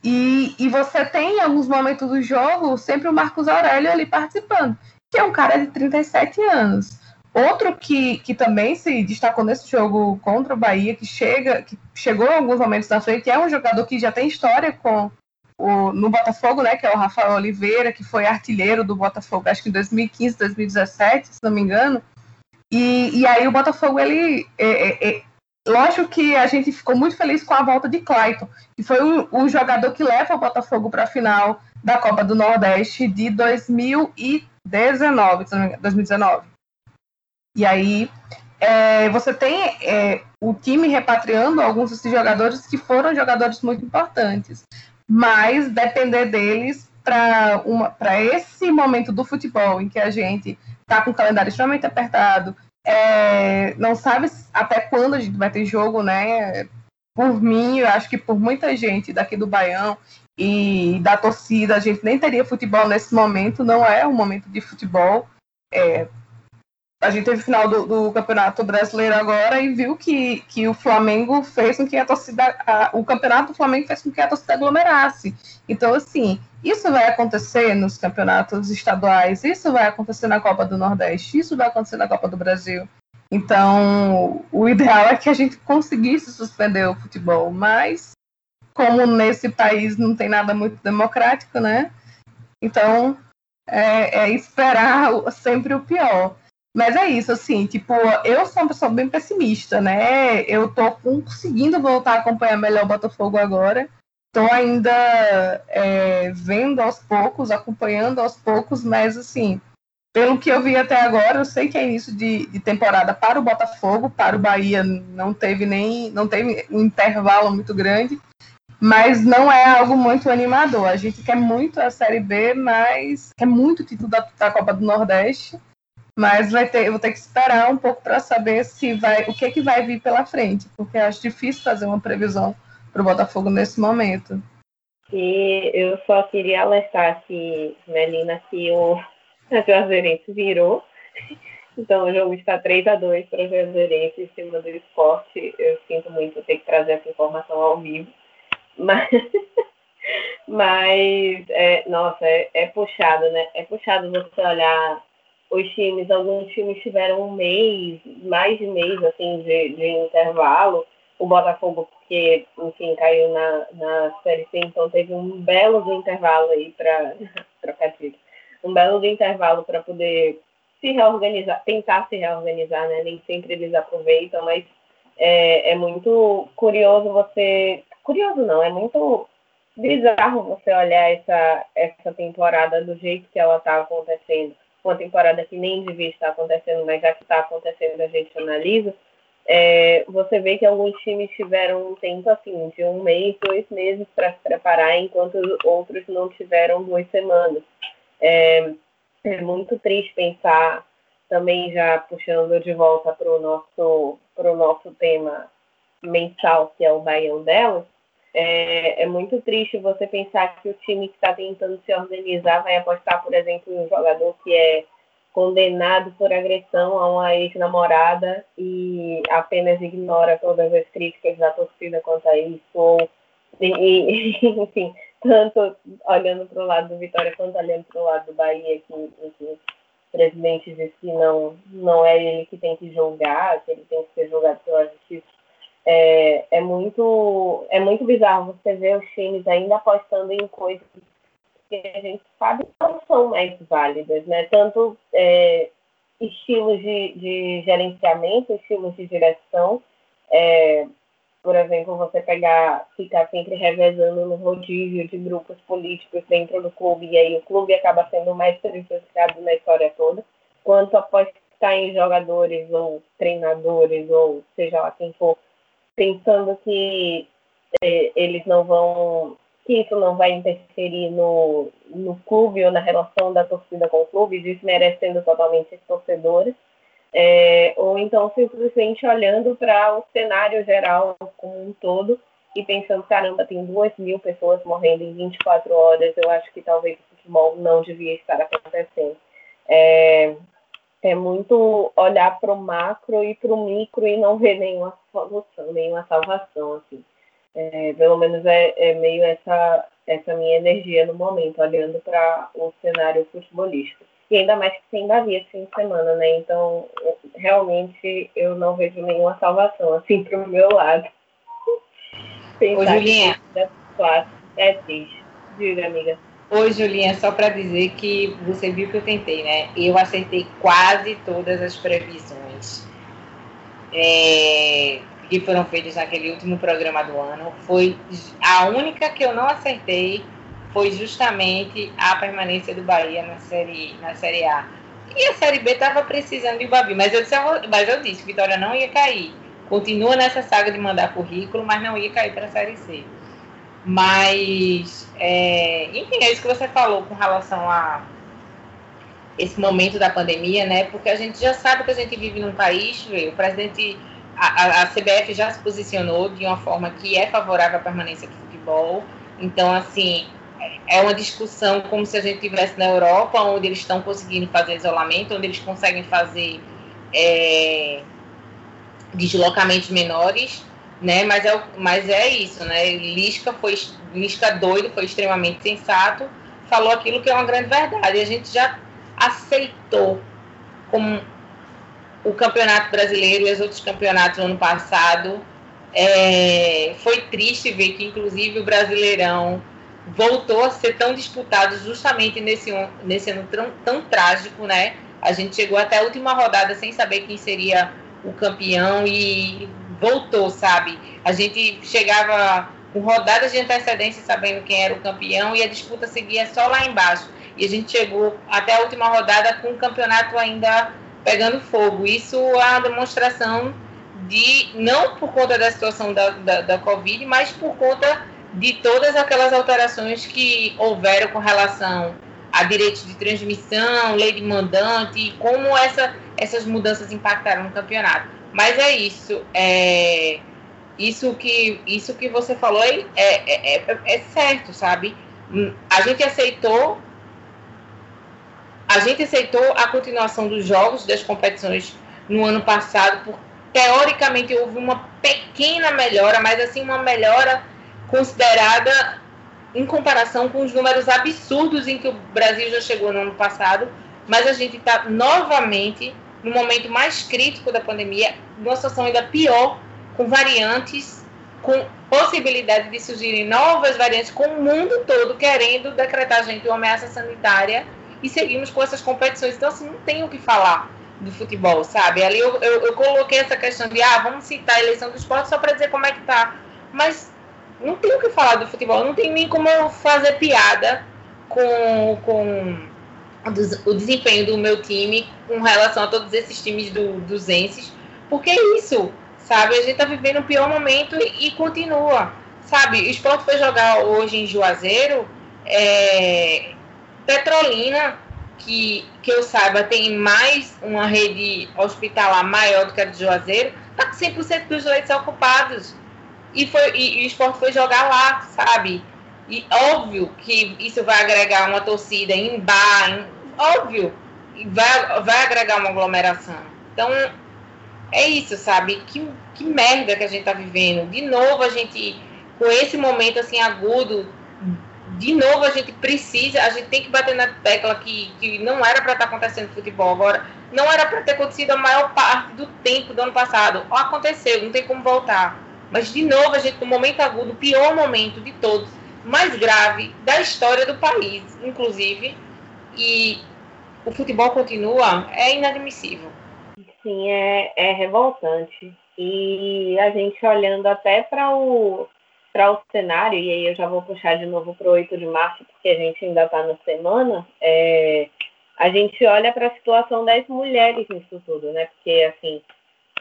E, e você tem, em alguns momentos do jogo, sempre o Marcos Aurélio ali participando que é um cara de 37 anos. Outro que, que também se destacou nesse jogo contra o Bahia, que chega, que chegou em alguns momentos na frente, é um jogador que já tem história com o, no Botafogo, né? Que é o Rafael Oliveira, que foi artilheiro do Botafogo, acho que em 2015, 2017, se não me engano. E, e aí o Botafogo, ele. É, é, é, lógico que a gente ficou muito feliz com a volta de Clayton, que foi o, o jogador que leva o Botafogo para a final da Copa do Nordeste de 2013. 19, 2019. E aí é, você tem é, o time repatriando alguns desses jogadores que foram jogadores muito importantes, mas depender deles para esse momento do futebol em que a gente está com o calendário extremamente apertado, é, não sabe até quando a gente vai ter jogo, né? Por mim, eu acho que por muita gente daqui do Baião e da torcida, a gente nem teria futebol nesse momento, não é um momento de futebol. É, a gente teve final do, do, Campeonato Brasileiro agora e viu que, que o Flamengo fez com que a torcida. A, o Campeonato do Flamengo fez com que a torcida aglomerasse. Então, assim, isso vai acontecer nos campeonatos estaduais, isso vai acontecer na Copa do Nordeste, isso vai acontecer na Copa do Brasil. Então, o ideal é que a gente conseguisse suspender o futebol, mas como nesse país não tem nada muito democrático, né? Então, é, é, esperar sempre o pior. Mas é isso, assim, tipo, eu sou uma pessoa bem pessimista, né? Eu tô conseguindo voltar a acompanhar melhor o Botafogo agora. Tô ainda é, vendo aos poucos, acompanhando aos poucos, mas assim, pelo que eu vi até agora, eu sei que é início de, de temporada para o Botafogo, para o Bahia não teve nem, não teve um intervalo muito grande mas não é algo muito animador. A gente quer muito a Série B, mas quer muito o título da, da Copa do Nordeste, mas vai ter, eu vou ter que esperar um pouco para saber se vai, o que, que vai vir pela frente, porque acho difícil fazer uma previsão para o Botafogo nesse momento. E eu só queria alertar que, Melina, que o Juazeirense virou. Então o jogo está 3 a 2 para o Juazeirense em cima do esporte. Eu sinto muito ter que trazer essa informação ao vivo. Mas, mas é, nossa, é, é, puxado, né? É puxado você olhar os times. Alguns times tiveram um mês, mais de mês, assim, de, de intervalo. O Botafogo, porque, enfim, caiu na, na Série C, então teve um belo intervalo aí para tiro. Um belo intervalo para poder se reorganizar, tentar se reorganizar, né? Nem sempre eles aproveitam, mas é, é muito curioso você curioso não, é muito bizarro você olhar essa, essa temporada do jeito que ela está acontecendo. Uma temporada que nem devia estar acontecendo, mas já que está acontecendo, a gente analisa. É, você vê que alguns times tiveram um tempo assim, de um mês, dois meses para se preparar, enquanto outros não tiveram duas semanas. É, é muito triste pensar, também já puxando de volta para o nosso, nosso tema mensal, que é o Baião delas, é, é, muito triste você pensar que o time que está tentando se organizar vai apostar, por exemplo, em um jogador que é condenado por agressão a uma ex-namorada e apenas ignora todas as críticas da torcida quanto a isso, ou, e, enfim, tanto olhando para o lado do Vitória quanto olhando para o lado do Bahia, que, o presidente disse que não, não é ele que tem que julgar, que ele tem que ser julgado pela justiça. É, é, muito, é muito bizarro você ver os times ainda apostando em coisas que a gente sabe que não são mais válidas, né? Tanto é, estilos de, de gerenciamento, estilos de direção, é, por exemplo, você pegar, ficar sempre revezando no rodízio de grupos políticos dentro do clube, e aí o clube acaba sendo mais prejudicado na história toda, quanto apostar em jogadores ou treinadores, ou seja lá quem for, pensando que é, eles não vão, que isso não vai interferir no, no clube ou na relação da torcida com o clube, desmerecendo totalmente os torcedores é, ou então simplesmente olhando para o cenário geral como um todo e pensando, caramba, tem duas mil pessoas morrendo em 24 horas, eu acho que talvez o futebol não devia estar acontecendo. É, é muito olhar para o macro e para o micro e não ver nenhuma solução, nenhuma salvação, assim. É, pelo menos é, é, meio essa, essa minha energia no momento, olhando para o cenário futebolístico. E ainda mais que tem Davi esse fim de semana, né? Então, realmente, eu não vejo nenhuma salvação, assim, pro meu lado. Ô, Julinha. É triste. Diga, amiga. Oi, Julinha, só para dizer que você viu que eu tentei, né? Eu acertei quase todas as previsões é, que foram feitas naquele último programa do ano. Foi a única que eu não acertei foi justamente a permanência do Bahia na Série, na série A. E a Série B estava precisando de Babi, mas eu disse, mas eu disse, Vitória não ia cair. Continua nessa saga de mandar currículo, mas não ia cair para a Série C. Mas, é, enfim, é isso que você falou com relação a esse momento da pandemia, né? Porque a gente já sabe que a gente vive num país, o presidente, a, a CBF já se posicionou de uma forma que é favorável à permanência do futebol. Então, assim, é uma discussão como se a gente estivesse na Europa, onde eles estão conseguindo fazer isolamento, onde eles conseguem fazer é, deslocamentos menores, né? Mas é, mas é isso, né? Lisca foi Lisca doido, foi extremamente sensato, falou aquilo que é uma grande verdade. A gente já aceitou como o Campeonato Brasileiro e os outros campeonatos no ano passado. É, foi triste ver que, inclusive, o Brasileirão voltou a ser tão disputado justamente nesse, nesse ano tão, tão trágico, né? A gente chegou até a última rodada sem saber quem seria o campeão e voltou, sabe? A gente chegava com rodadas de antecedência sabendo quem era o campeão e a disputa seguia só lá embaixo. E a gente chegou até a última rodada com o campeonato ainda pegando fogo. Isso é uma demonstração de, não por conta da situação da, da, da Covid, mas por conta de todas aquelas alterações que houveram com relação a direitos de transmissão, lei de mandante, como essa, essas mudanças impactaram no campeonato. Mas é isso. É, isso, que, isso que você falou é, é, é, é certo, sabe? A gente aceitou. A gente aceitou a continuação dos jogos, das competições no ano passado, porque teoricamente houve uma pequena melhora, mas assim, uma melhora considerada em comparação com os números absurdos em que o Brasil já chegou no ano passado, mas a gente está novamente no momento mais crítico da pandemia, numa situação ainda pior, com variantes, com possibilidade de surgirem novas variantes, com o mundo todo querendo decretar a gente uma ameaça sanitária e seguimos com essas competições. Então, assim, não tem o que falar do futebol, sabe? Ali eu, eu, eu coloquei essa questão de, ah, vamos citar a eleição do esporte só para dizer como é que tá. Mas não tem o que falar do futebol, não tem nem como fazer piada com, com o desempenho do meu time com relação a todos esses times do, dos Enses, porque é isso, sabe? A gente tá vivendo o pior momento e, e continua, sabe? O esporte foi jogar hoje em Juazeiro, é, Petrolina, que, que eu saiba, tem mais uma rede hospitalar maior do que a de Juazeiro, tá com 100% dos leitos ocupados e, foi, e, e o esporte foi jogar lá, sabe? E óbvio que isso vai agregar uma torcida em bar, em, óbvio, vai, vai agregar uma aglomeração. Então, é isso, sabe? Que, que merda que a gente tá vivendo. De novo, a gente, com esse momento assim agudo de novo a gente precisa, a gente tem que bater na tecla que, que não era para estar tá acontecendo futebol agora, não era para ter acontecido a maior parte do tempo do ano passado. Aconteceu, não tem como voltar. Mas de novo a gente no momento agudo, o pior momento de todos, mais grave da história do país, inclusive, e o futebol continua, é inadmissível. Sim, é, é revoltante. E a gente olhando até para o o cenário, e aí eu já vou puxar de novo para o 8 de março, porque a gente ainda está na semana, é, a gente olha para a situação das mulheres nisso tudo, né? Porque, assim,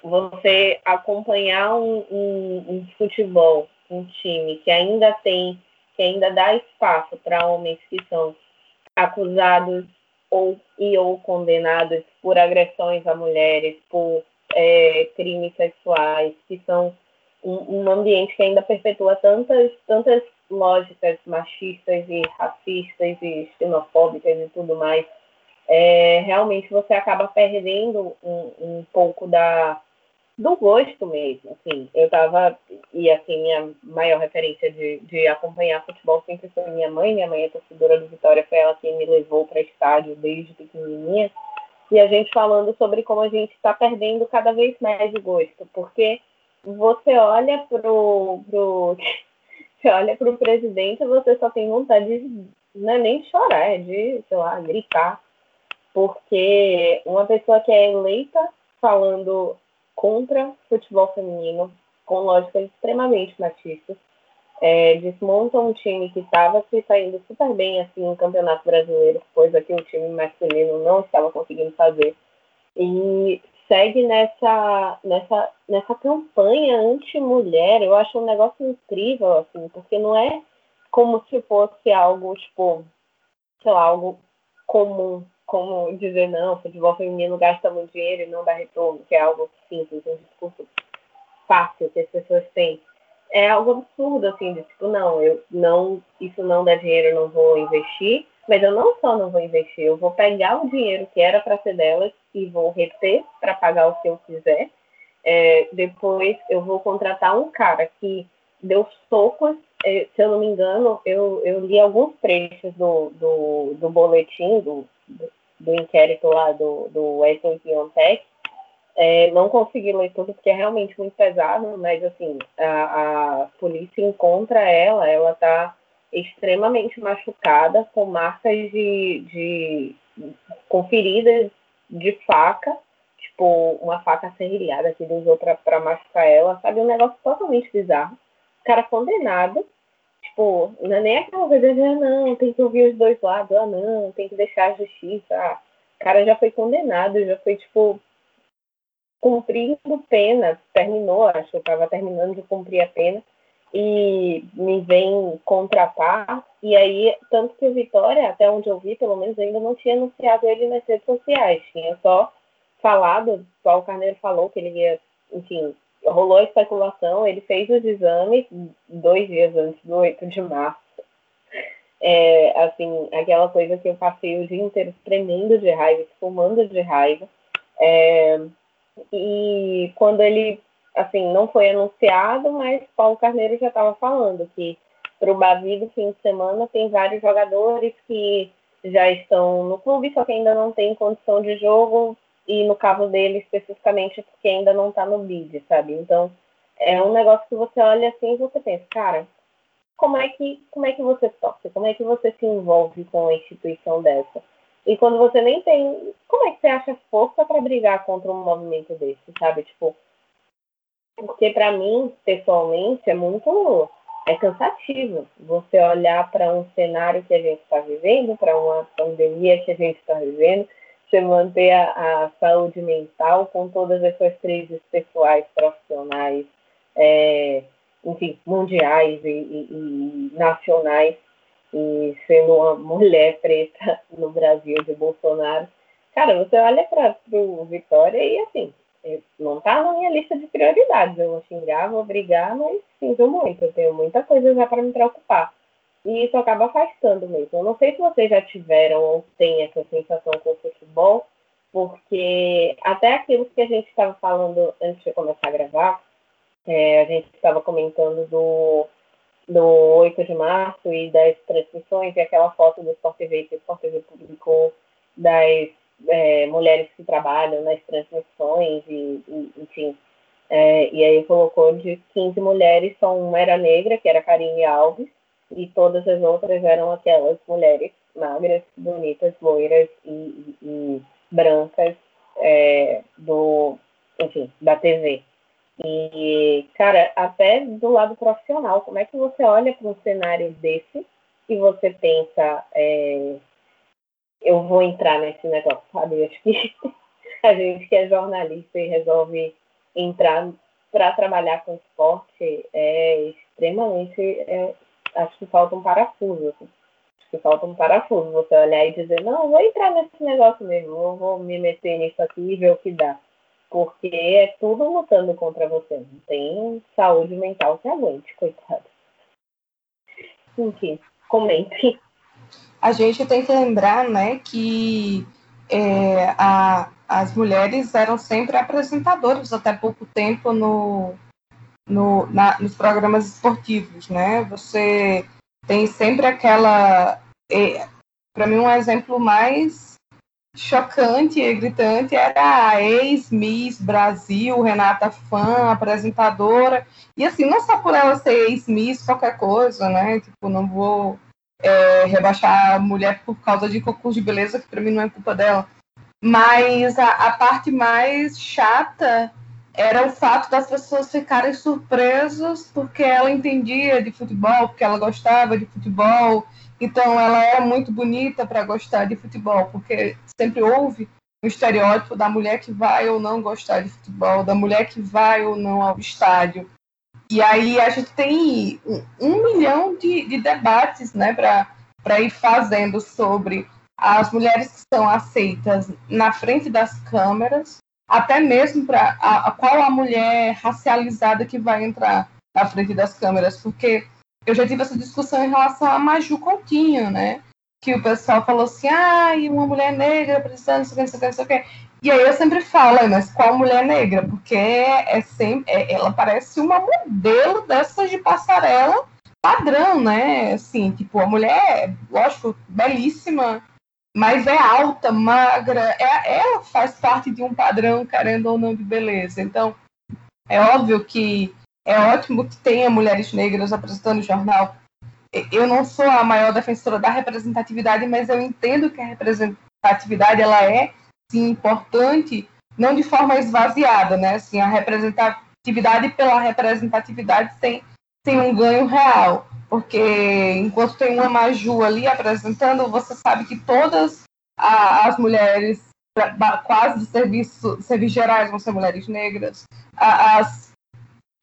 você acompanhar um, um, um futebol, um time que ainda tem, que ainda dá espaço para homens que são acusados ou e ou condenados por agressões a mulheres, por é, crimes sexuais, que são um, um ambiente que ainda perpetua tantas, tantas lógicas machistas e racistas e xenofóbicas e tudo mais, é, realmente você acaba perdendo um, um pouco da do gosto mesmo, assim, eu tava, e assim, minha maior referência de, de acompanhar futebol sempre foi minha mãe, minha mãe é torcedora do Vitória, foi ela quem me levou para estádio desde pequenininha, e a gente falando sobre como a gente está perdendo cada vez mais o gosto, porque você olha pro, pro você olha pro presidente, você só tem vontade de não é nem chorar, é de, sei lá, gritar. Porque uma pessoa que é eleita falando contra futebol feminino, com lógicas extremamente machistas, é, desmonta um time que estava se saindo super bem assim no Campeonato Brasileiro, coisa que o time masculino não estava conseguindo fazer. E segue nessa, nessa, nessa campanha anti-mulher. Eu acho um negócio incrível, assim, porque não é como se fosse algo, tipo, sei lá, algo comum, como dizer, não, futebol feminino gasta muito dinheiro e não dá retorno, que é algo simples, um discurso fácil que as pessoas têm. É algo absurdo, assim, de tipo, não, eu não, isso não dá dinheiro, eu não vou investir. Mas eu não só não vou investir, eu vou pegar o dinheiro que era para ser delas e vou reter para pagar o que eu quiser. É, depois eu vou contratar um cara que deu socos. É, se eu não me engano, eu, eu li alguns trechos do, do, do boletim, do, do, do, inquérito lá do, do Wesley Piontech. É, não consegui ler tudo porque é realmente muito pesado, mas assim, a, a polícia encontra ela, ela está extremamente machucada, com marcas de, de com feridas de faca, tipo uma faca serrilhada que ele usou para machucar ela, sabe? Um negócio totalmente bizarro. O cara condenado, tipo, não é nem aquela coisa de, ah, não, tem que ouvir os dois lados, ah, não, tem que deixar a justiça. Ah, o cara já foi condenado, já foi, tipo, cumprindo pena, terminou, acho que eu estava terminando de cumprir a pena e me vem contratar. E aí, tanto que o Vitória, até onde eu vi, pelo menos, ainda não tinha anunciado ele nas redes sociais. Tinha só falado, só o Carneiro falou que ele ia, enfim, rolou a especulação, ele fez os exames dois dias antes do 8 de março. É, assim, aquela coisa que eu passei o dia inteiro tremendo de raiva, fumando de raiva. É, e quando ele assim, não foi anunciado, mas Paulo Carneiro já estava falando que para o Bavi do fim de semana tem vários jogadores que já estão no clube, só que ainda não tem condição de jogo, e no caso dele especificamente porque ainda não está no bid, sabe? Então é um negócio que você olha assim e você pensa, cara, como é que como é que você torce? Como é que você se envolve com uma instituição dessa? E quando você nem tem, como é que você acha força para brigar contra um movimento desse, sabe? Tipo, porque para mim, pessoalmente, é muito é cansativo você olhar para um cenário que a gente está vivendo, para uma pandemia que a gente está vivendo, você manter a, a, saúde mental com todas as suas crises pessoais, profissionais, é, enfim, mundiais e, e, e, nacionais, e sendo uma mulher preta no Brasil de Bolsonaro. Cara, você olha para o Vitória e assim, não está na minha lista de prioridades. Eu vou xingar, vou brigar, mas sinto muito. Eu tenho muita coisa já para me preocupar. E isso acaba afastando mesmo. Eu não sei se vocês já tiveram ou têm essa sensação com o futebol, porque até aquilo que a gente estava falando antes de começar a gravar, é, a gente estava comentando do, do 8 de março e das transmissões, e aquela foto do Sport TV que o Sport TV publicou das é, mulheres que trabalham nas transmissões, e, e enfim. É, e aí colocou de 15 mulheres, só uma era negra, que era Karine Alves, e todas as outras eram aquelas mulheres magras, bonitas, loiras e, e, e brancas é, do, enfim, da TV. E, cara, até do lado profissional, como é que você olha para um cenário desse e você pensa, é, eu vou entrar nesse negócio, sabe? Acho que a gente que é jornalista e resolve entrar para trabalhar com esporte é extremamente. É, acho que falta um parafuso. Assim. Acho que falta um parafuso. Você olhar e dizer, não, vou entrar nesse negócio mesmo, vou, vou me meter nisso aqui e ver o que dá. Porque é tudo lutando contra você. Não tem saúde mental que aguente, coitado. Enfim, comente a gente tem que lembrar né, que é, a, as mulheres eram sempre apresentadoras até pouco tempo no, no, na, nos programas esportivos, né? Você tem sempre aquela, é, para mim um exemplo mais chocante e gritante era a ex-Miss Brasil, Renata Fã, apresentadora, e assim, não só por ela ser ex-Miss, qualquer coisa, né? Tipo, não vou é, rebaixar a mulher por causa de concurso de beleza, que para mim não é culpa dela. Mas a, a, parte mais chata era o fato das pessoas ficarem surpresas porque ela entendia de futebol, porque ela gostava de futebol. Então ela era muito bonita para gostar de futebol, porque sempre houve um estereótipo da mulher que vai ou não gostar de futebol, da mulher que vai ou não ao estádio. E aí a gente tem um, um milhão de, de debates né, para ir fazendo sobre as mulheres que são aceitas na frente das câmeras, até mesmo para a, a, qual a mulher racializada que vai entrar na frente das câmeras, porque eu já tive essa discussão em relação a Maju Coutinho, né? Que o pessoal falou assim, ah, uma mulher negra precisando, não sei o que, não sei o que. E aí eu sempre falo, mas qual mulher negra? Porque é sempre, é, ela parece uma modelo dessas de passarela padrão, né? Assim, tipo, a mulher, lógico, belíssima, mas é alta, magra, é, ela faz parte de um padrão, querendo ou não, de beleza. Então, é óbvio que é ótimo que tenha mulheres negras apresentando o jornal. Eu não sou a maior defensora da representatividade, mas eu entendo que a representatividade ela é sim importante, não de forma esvaziada, né? Assim, a representatividade pela representatividade tem, tem um ganho real, porque enquanto tem uma Maju ali apresentando, você sabe que todas a, as mulheres quase de serviço, serviços gerais vão ser mulheres negras, as,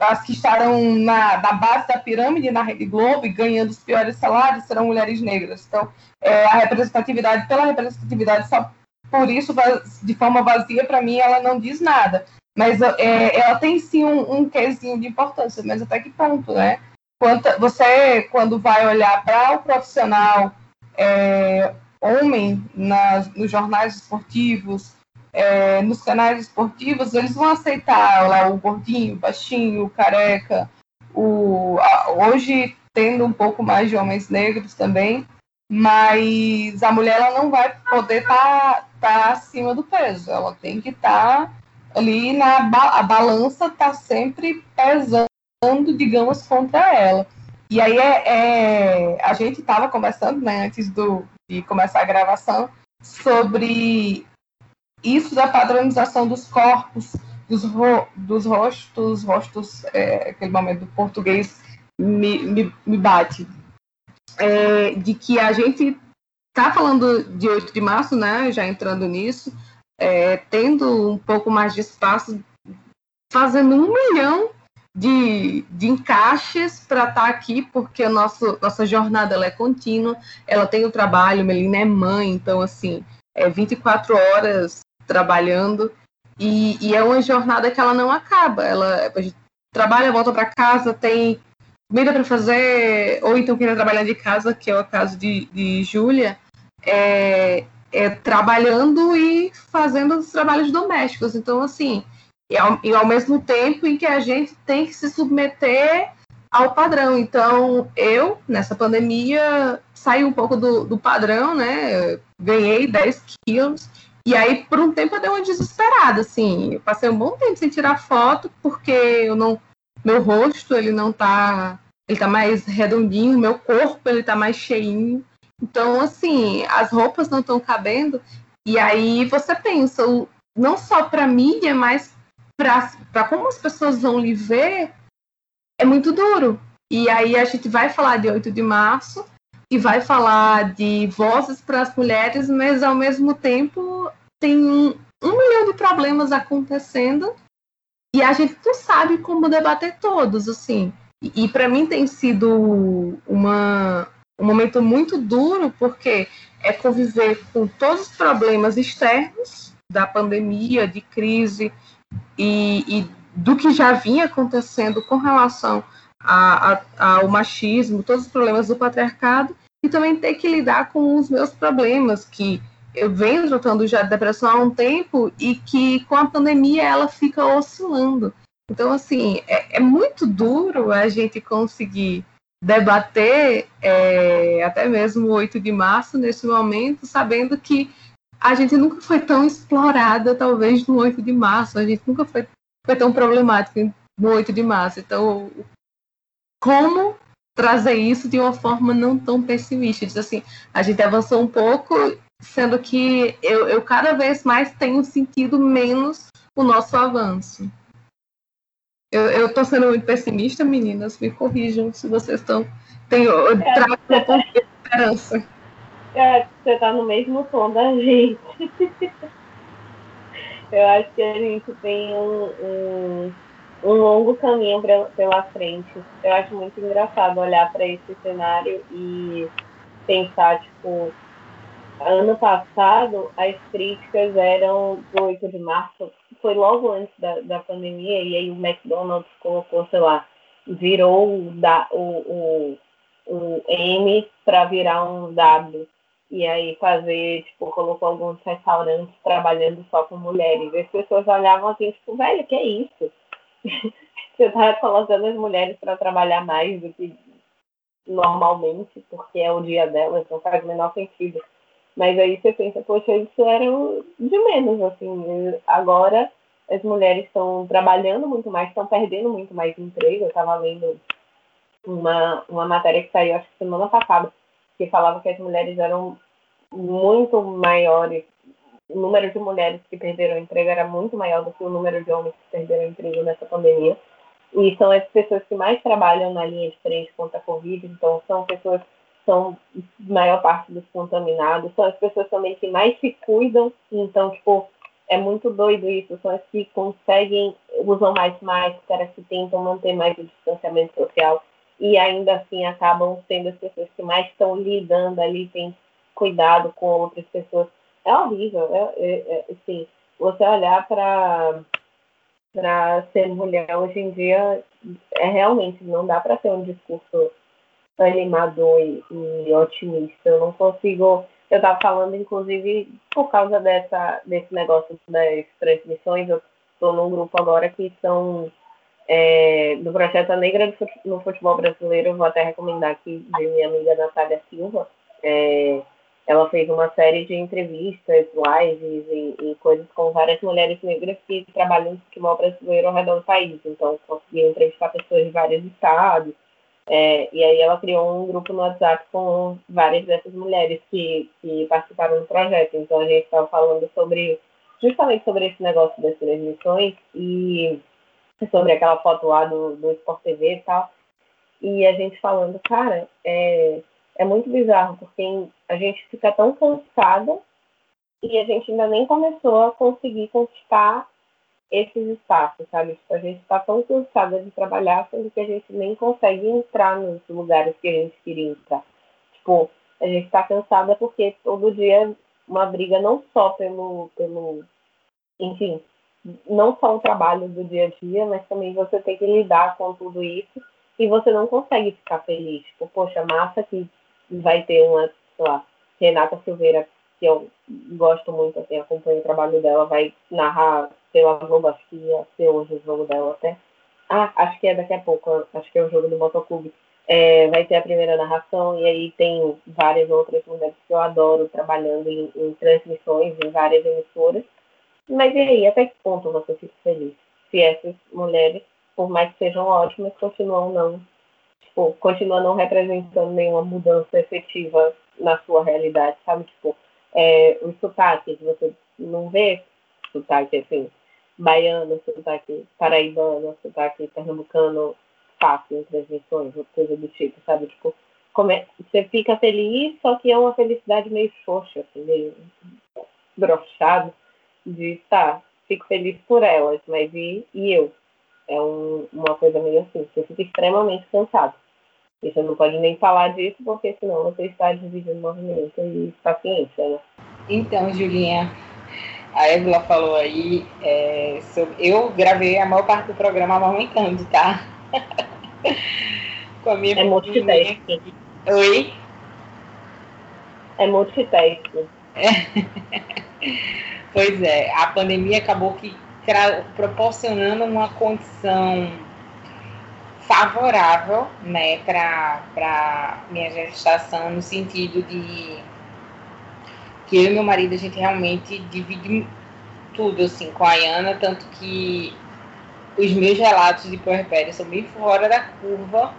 as que estarão na, na base da pirâmide na Rede Globo e ganhando os piores salários serão mulheres negras. Então, é, a representatividade pela representatividade só por isso, de forma vazia, para mim, ela não diz nada. Mas é, ela tem sim um, um quesinho de importância, mas até que ponto, né? Quanto, você, quando vai olhar para o profissional é, homem nos jornais esportivos, é, nos canais esportivos, eles vão aceitar lá o gordinho, baixinho, careca, o, a, hoje tendo um pouco mais de homens negros também, mas a mulher ela não vai poder estar tá, tá acima do peso, ela tem que estar tá ali na a balança está sempre pesando, digamos, contra ela. E aí é, é a gente estava conversando, né, antes do, de começar a gravação, sobre isso da padronização dos corpos, dos, ro, dos rostos, rostos, é, aquele momento do português me, me, me bate, é, de que a gente está falando de 8 de março, né, já entrando nisso, é, tendo um pouco mais de espaço, fazendo um milhão de, de encaixes para estar tá aqui, porque a nossa jornada ela é contínua, ela tem o trabalho, Melina é mãe, então, assim, é 24 horas trabalhando, e, e é uma jornada que ela não acaba, ela trabalha, volta para casa, tem comida para fazer, ou então quem trabalhar de casa, que é o caso de, de Júlia, é, é, trabalhando e fazendo os trabalhos domésticos. Então, assim, e ao, e ao, mesmo tempo em que a gente tem que se submeter ao padrão. Então, eu, nessa pandemia, saí um pouco do, do padrão, né? Ganhei 10 quilos. E aí, por um tempo, eu dei uma desesperada, assim. Eu passei um bom tempo sem tirar foto, porque eu não. Meu rosto, ele não tá. Ele tá mais redondinho, meu corpo, ele tá mais cheinho. Então, assim, as roupas não estão cabendo. E aí você pensa, não só para mídia, mas para como as pessoas vão lhe ver, é muito duro. E aí a gente vai falar de 8 de março e vai falar de vozes para as mulheres, mas ao mesmo tempo tem um, um milhão de problemas acontecendo e a gente não sabe como debater todos, assim. E, e para mim tem sido uma, um momento muito duro, porque é conviver com todos os problemas externos da pandemia, de crise e, e do que já vinha acontecendo com relação a, a, ao machismo, todos os problemas do patriarcado, e também ter que lidar com os meus problemas, que eu venho tratando já de depressão há um tempo e que com a pandemia ela fica oscilando. Então, assim, é, é muito duro a gente conseguir debater é, até mesmo o 8 de março nesse momento, sabendo que a gente nunca foi tão explorada, talvez, no 8 de março, a gente nunca foi, foi tão problemática no 8 de março. Então, como trazer isso de uma forma não tão pessimista? Diz assim, a gente avançou um pouco, sendo que eu, eu cada vez mais tenho sentido menos o nosso avanço. Eu, eu tô sendo muito pessimista, meninas. Me corrijam se vocês estão. Tem, eu é, trago uma tá... esperança. É, você tá no mesmo tom da gente. eu acho que a gente tem um, um, um longo caminho pra, pela frente. Eu acho muito engraçado olhar para esse cenário e pensar, tipo, ano passado as críticas eram do 8 de março foi logo antes da, da pandemia, e aí o McDonald's colocou, sei lá, virou o, da, o, o, o M para virar um W. E aí fazer, tipo, colocou alguns restaurantes trabalhando só com mulheres. E as pessoas olhavam assim, tipo, velho, que é isso? Você tá colocando as mulheres para trabalhar mais do que normalmente, porque é o dia delas, não faz o menor sentido. Mas aí você pensa, poxa, isso era de menos, assim. Agora as mulheres estão trabalhando muito mais, estão perdendo muito mais emprego. Eu estava lendo uma, uma matéria que saiu, acho que semana passada, que falava que as mulheres eram muito maiores, o número de mulheres que perderam emprego era muito maior do que o número de homens que perderam emprego nessa pandemia. E são as pessoas que mais trabalham na linha de frente contra a Covid, então são pessoas são maior parte dos contaminados, são as pessoas também que mais se cuidam, então, tipo, é muito doido isso, são as que conseguem, usam mais máscara, que tentam manter mais o distanciamento social e ainda assim acabam sendo as pessoas que mais estão lidando ali, têm cuidado com outras pessoas. É horrível, é, é, é assim, você olhar para para ser mulher hoje em dia é realmente não dá para ter um discurso animador e, e, otimista. Eu não consigo. Eu estava falando, inclusive, por causa dessa, desse negócio das transmissões, eu estou num grupo agora que são é, do Projeto Negra no Futebol Brasileiro. Eu vou até recomendar aqui de minha amiga Natália Silva. É, ela fez uma série de entrevistas, lives e, e, coisas com várias mulheres negras que trabalham no futebol brasileiro ao redor do país. Então, conseguiu entrevistar pessoas de vários estados é, e aí ela criou um grupo no WhatsApp com várias dessas mulheres que, que participaram do projeto. Então a gente estava falando sobre justamente sobre esse negócio das transmissões e sobre aquela foto lá do, do Sport TV e tal. E a gente falando, cara, é, é muito bizarro, porque a gente fica tão cansada e a gente ainda nem começou a conseguir conquistar esses espaços, sabe? Tipo, a gente está tão cansada de trabalhar, sendo que a gente nem consegue entrar nos lugares que a gente queria entrar. Tipo, a gente está cansada porque todo dia uma briga não só pelo, pelo, enfim, não só o trabalho do dia a dia, mas também você tem que lidar com tudo isso e você não consegue ficar feliz. Tipo, poxa, massa que vai ter uma, sei lá, Renata Silveira, que eu gosto muito, assim, acompanho o trabalho dela, vai narrar pela Globo, acho que ia ser hoje o jogo dela até. Ah, acho que é daqui a pouco, acho que é o jogo do Motoclube. É, vai ter a primeira narração e aí tem várias outras mulheres que eu adoro trabalhando em, em transmissões em várias emissoras. Mas e aí, até que ponto você fica feliz? Se essas mulheres, por mais que sejam ótimas, continuam não, tipo, continuam não representando nenhuma mudança efetiva na sua realidade, sabe? Tipo, é, os sotaques, você não vê sotaque assim, baiano, sotaque paraibano, sotaque pernambucano fácil em transmissões, coisa do tipo, sabe? Tipo, é, você fica feliz, só que é uma felicidade meio xoxa, assim, meio brochado, de tá, fico feliz por elas, mas e, e eu? É um, uma coisa meio assim, você fica extremamente cansado. E você não pode nem falar disso, porque senão você está dividindo o movimento e paciência, né? Então, Julinha, a Évila falou aí, é, sobre, eu gravei a maior parte do programa amamentando, tá? Com a minha É multitasking. Oi? É multitasking. É. pois é, a pandemia acabou que proporcionando uma condição favorável né, para minha gestação, no sentido de que eu e meu marido, a gente realmente divide tudo assim com a Ayana, tanto que os meus relatos de puerpério são bem fora da curva.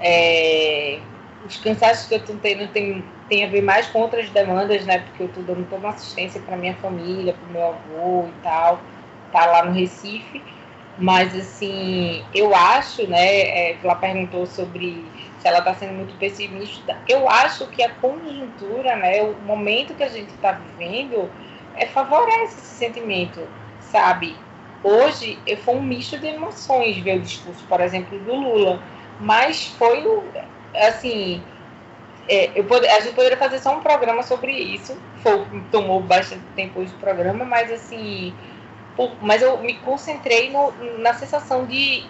É, os cansaços que eu estou tendo tem, tem a ver mais com outras demandas, né? Porque eu estou dando toda uma assistência para minha família, para o meu avô e tal, tá lá no Recife. Mas assim, eu acho, né? É, ela perguntou sobre se ela está sendo muito pessimista. Eu acho que a conjuntura, né, o momento que a gente está vivendo, é, favorece esse sentimento, sabe? Hoje foi um misto de emoções ver o discurso, por exemplo, do Lula, mas foi assim. É, eu pod a gente poderia fazer só um programa sobre isso. Foi, tomou bastante tempo hoje o programa, mas assim. Por, mas eu me concentrei no, na sensação de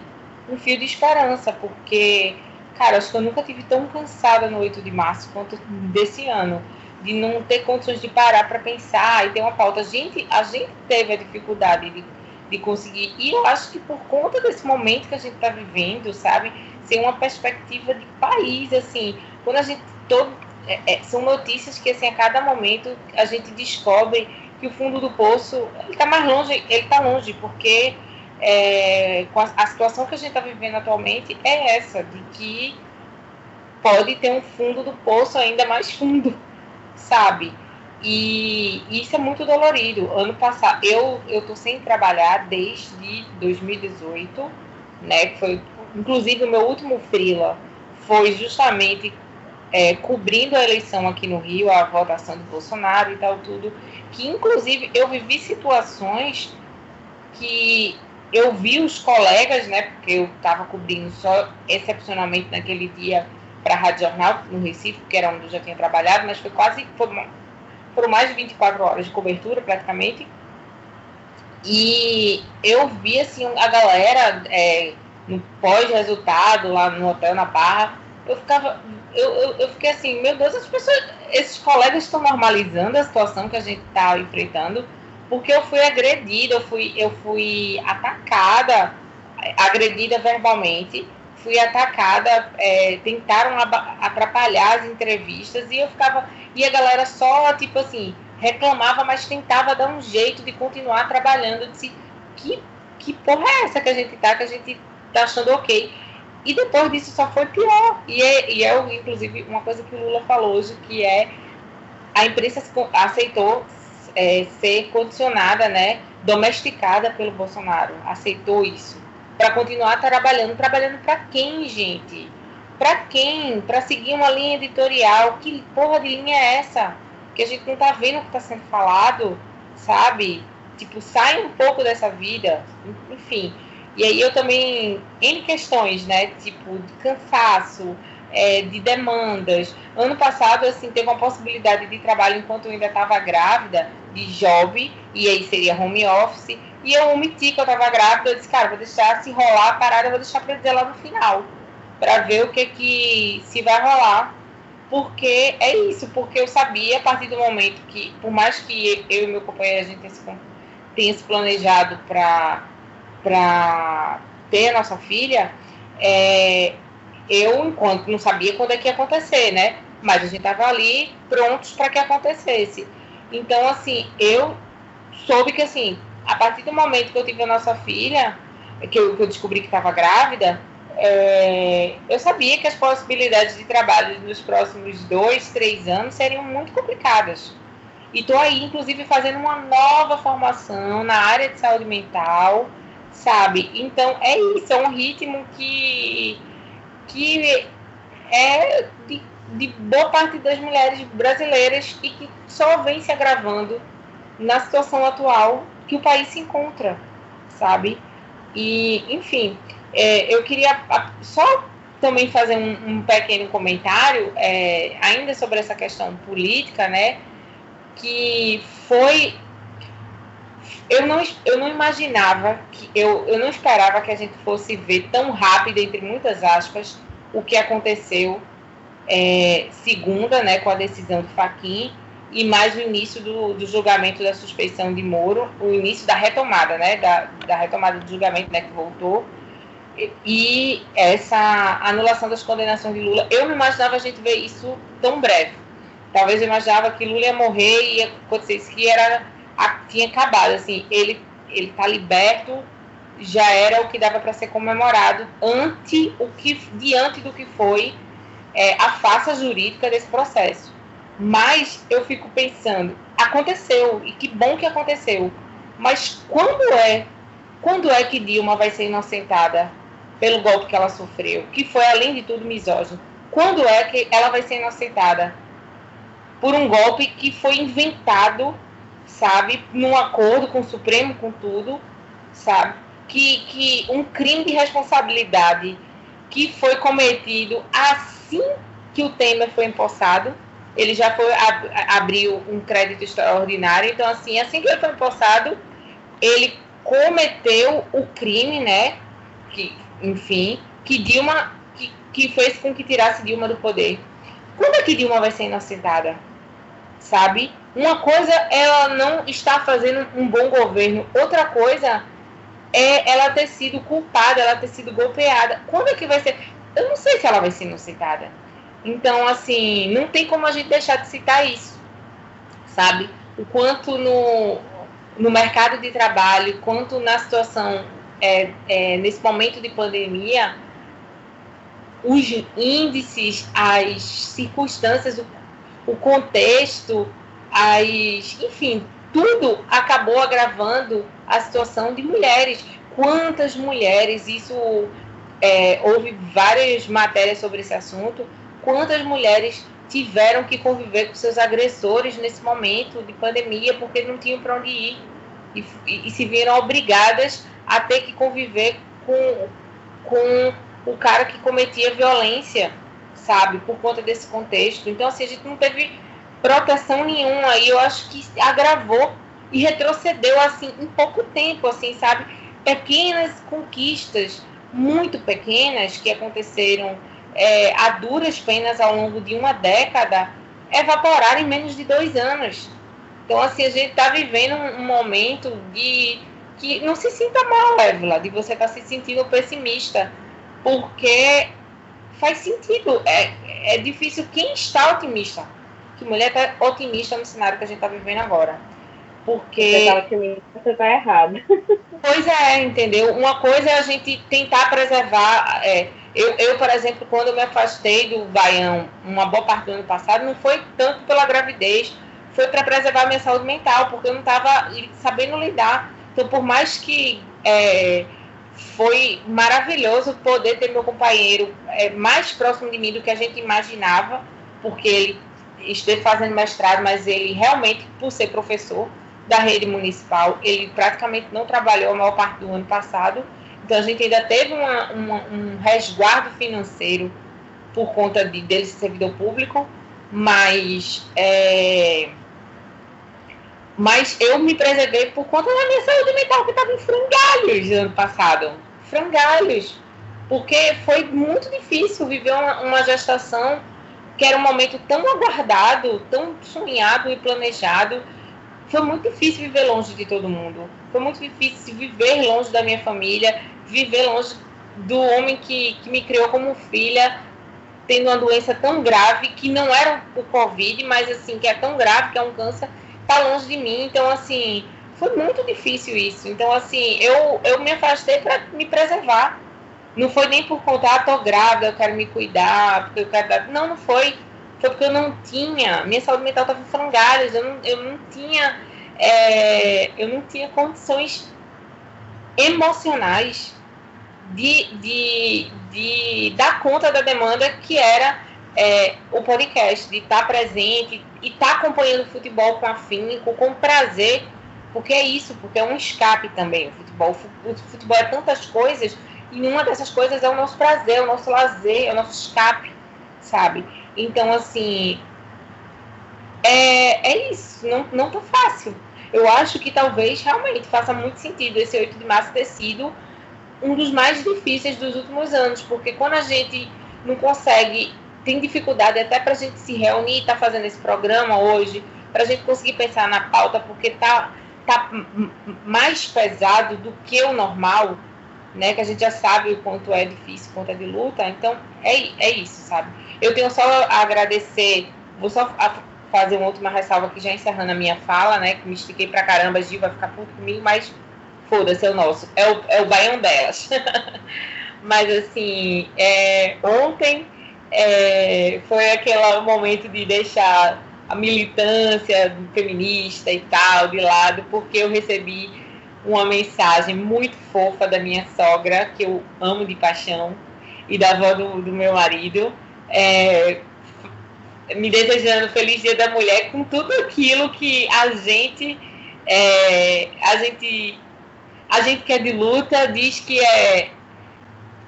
um fio de esperança, porque Cara, acho que eu nunca tive tão cansada no 8 de março quanto desse ano. De não ter condições de parar para pensar e ter uma pauta. A gente, a gente teve a dificuldade de, de conseguir. E eu acho que por conta desse momento que a gente está vivendo, sabe? Ser uma perspectiva de país, assim. Quando a gente. Todo, é, é, são notícias que, assim, a cada momento a gente descobre que o fundo do poço está mais longe, ele está longe, porque é, a, a, situação que a gente está vivendo atualmente é essa, de que pode ter um fundo do poço ainda mais fundo, sabe? E isso é muito dolorido. Ano passado, eu tô sem trabalhar desde 2018, né? Foi inclusive o meu último freela foi justamente é, cobrindo a eleição aqui no Rio, a votação do Bolsonaro e tal tudo, que inclusive eu vivi situações que eu vi os colegas, né, porque eu estava cobrindo só excepcionalmente naquele dia para a Rádio Jornal, no Recife, que era onde eu já tinha trabalhado, mas foi quase, foi, foram mais de 24 horas de cobertura praticamente. E eu vi, assim, a galera é, no pós-resultado, lá no hotel, na Barra, eu ficava, eu, eu, eu, fiquei assim, meu Deus, as pessoas, esses colegas estão normalizando a situação que a gente está enfrentando, porque eu fui agredida, eu fui, eu fui atacada, agredida verbalmente, fui atacada, é, tentaram atrapalhar as entrevistas e eu ficava. E a galera só, tipo assim, reclamava, mas tentava dar um jeito de continuar trabalhando. Eu disse, que, que porra é essa que a gente tá, que a gente tá achando ok? E depois disso só foi pior. E é, e é inclusive, uma coisa que o Lula falou hoje, que é a imprensa aceitou é, ser condicionada, né, domesticada pelo Bolsonaro. Aceitou isso. Para continuar trabalhando. Trabalhando para quem, gente? Para quem? Para seguir uma linha editorial. Que porra de linha é essa? Que a gente não tá vendo o que está sendo falado, sabe? Tipo, sai um pouco dessa vida. Enfim. E aí eu também. N questões, né? Tipo, de cansaço é, de demandas. Ano passado, assim, teve uma possibilidade de trabalho enquanto eu ainda estava grávida, de job, e aí seria home office. E eu omiti que eu estava grávida, eu disse, cara, vou deixar se rolar a parada, vou deixar para dizer lá no final, para ver o que que se vai rolar. Porque é isso, porque eu sabia a partir do momento que, por mais que eu e meu companheiro a gente tenha se, tenha se planejado para ter a nossa filha, é, eu, enquanto não sabia quando é que ia acontecer, né? Mas a gente estava ali prontos para que acontecesse. Então, assim, eu soube que, assim, a partir do momento que eu tive a nossa filha, que eu, que eu descobri que estava grávida, é, eu sabia que as possibilidades de trabalho nos próximos dois, três anos seriam muito complicadas. E estou aí, inclusive, fazendo uma nova formação na área de saúde mental, sabe? Então, é isso, é um ritmo que, que é de, de boa parte das mulheres brasileiras e que só vem se agravando na situação atual que o país se encontra, sabe? E, enfim, é, eu queria só também fazer um, um pequeno comentário, é, ainda sobre essa questão política, né? Que foi. Eu não, eu não imaginava, que eu, eu não esperava que a gente fosse ver tão rápido, entre muitas aspas, o que aconteceu é, segunda, né, com a decisão do Faquin e mais o início do, do, julgamento da suspeição de Moro, o início da retomada, né, da, da retomada do julgamento, né, que voltou, e, e essa anulação das condenações de Lula. Eu não imaginava a gente ver isso tão breve. Talvez eu imaginava que Lula ia morrer e ia acontecer isso, que era, tinha acabado, assim, ele ele está liberto, já era o que dava para ser comemorado ante o que, diante do que foi é, a face jurídica desse processo. Mas eu fico pensando, aconteceu, e que bom que aconteceu. Mas quando é, quando é que Dilma vai ser inocentada pelo golpe que ela sofreu, que foi além de tudo misógino? Quando é que ela vai ser inocentada por um golpe que foi inventado, sabe, num acordo com o Supremo, com tudo, sabe? Que, que um crime de responsabilidade que foi cometido assim que o Temer foi empossado, ele já foi ab, abriu um crédito extraordinário. Então, assim, assim que ele foi empossado, ele cometeu o crime, né? Que, enfim, que Dilma que, que fez com que tirasse Dilma do poder. Quando é que Dilma vai ser inocentada? Sabe? Uma coisa ela não está fazendo um bom governo, outra coisa é ela ter sido culpada, ela ter sido golpeada. Quando é que vai ser? Eu não sei se ela vai ser inocentada. Então, assim, não tem como a gente deixar de citar isso, sabe? O quanto no, no mercado de trabalho, quanto na situação, é, é, nesse momento de pandemia, os índices, as circunstâncias, o, o contexto, as, enfim, tudo acabou agravando a situação de mulheres. Quantas mulheres, isso é, houve várias matérias sobre esse assunto, quantas mulheres tiveram que conviver com seus agressores nesse momento de pandemia porque não tinham para onde ir e, e, e, se viram obrigadas a ter que conviver com, com o cara que cometia violência, sabe, por conta desse contexto. Então, assim, a gente não teve proteção nenhuma e eu acho que agravou e retrocedeu, assim, em pouco tempo, assim, sabe, pequenas conquistas muito pequenas que aconteceram é, a duras penas ao longo de uma década evaporar em menos de dois anos. Então, assim, a gente está vivendo um momento de que não se sinta mal, Évila, de você estar tá se sentindo pessimista, porque faz sentido. É, é difícil quem está otimista. Que mulher está otimista no cenário que a gente está vivendo agora. Porque. Você está errado. Pois é, entendeu? Uma coisa é a gente tentar preservar. É, eu, eu, por exemplo, quando eu me afastei do Baião, uma boa parte do ano passado, não foi tanto pela gravidez, foi para preservar minha saúde mental, porque eu não estava sabendo lidar. Então, por mais que é, foi maravilhoso poder ter meu companheiro é, mais próximo de mim do que a gente imaginava, porque ele esteve fazendo mestrado, mas ele realmente, por ser professor da rede municipal, ele praticamente não trabalhou a maior parte do ano passado. Então a gente ainda teve uma, uma, um resguardo financeiro por conta de, dele ser servidor público, mas, é, mas eu me preservei por conta da minha saúde mental, que estava em frangalhos no ano passado. Frangalhos. Porque foi muito difícil viver uma, uma gestação que era um momento tão aguardado, tão sonhado e planejado, foi muito difícil viver longe de todo mundo. Foi muito difícil viver longe da minha família, viver longe do homem que, que me criou como filha, tendo uma doença tão grave que não era o Covid, mas assim, que é tão grave, que é um câncer, tá longe de mim. Então, assim, foi muito difícil isso. Então, assim, eu, eu me afastei para me preservar. Não foi nem por conta, ah, tô grávida, eu quero me cuidar, porque eu quero dar. Não, não foi. Foi porque eu não tinha. Minha saúde mental estava em. Eu não, eu não tinha. É, eu não tinha condições emocionais de, de, de dar conta da demanda que era é, o podcast, de estar presente e estar acompanhando o futebol com afinco, com prazer, porque é isso, porque é um escape também o futebol. O futebol é tantas coisas e uma dessas coisas é o nosso prazer, o nosso lazer, é o nosso escape, sabe? Então, assim, é, é isso, não, não tá fácil. Eu acho que talvez realmente faça muito sentido esse 8 de março ter sido um dos mais difíceis dos últimos anos, porque quando a gente não consegue, tem dificuldade até para a gente se reunir, está fazendo esse programa hoje, para a gente conseguir pensar na pauta, porque tá, tá mais pesado do que o normal, né? Que a gente já sabe o quanto é difícil, o quanto é de luta. Então, é, é isso, sabe? Eu tenho só a agradecer, vou só fazer uma última ressalva aqui, já encerrando a minha fala, né? Que me estiquei pra caramba, Gil vai ficar puto comigo, mas foda-se, é o nosso. É o, é o baião delas. Mas, assim, é, ontem é, foi aquele momento de deixar a militância feminista e tal de lado, porque eu recebi uma mensagem muito fofa da minha sogra, que eu amo de paixão, e da avó do, do meu marido, é, me desejando feliz dia da mulher com tudo aquilo que a gente é, a gente a gente que é de luta diz que é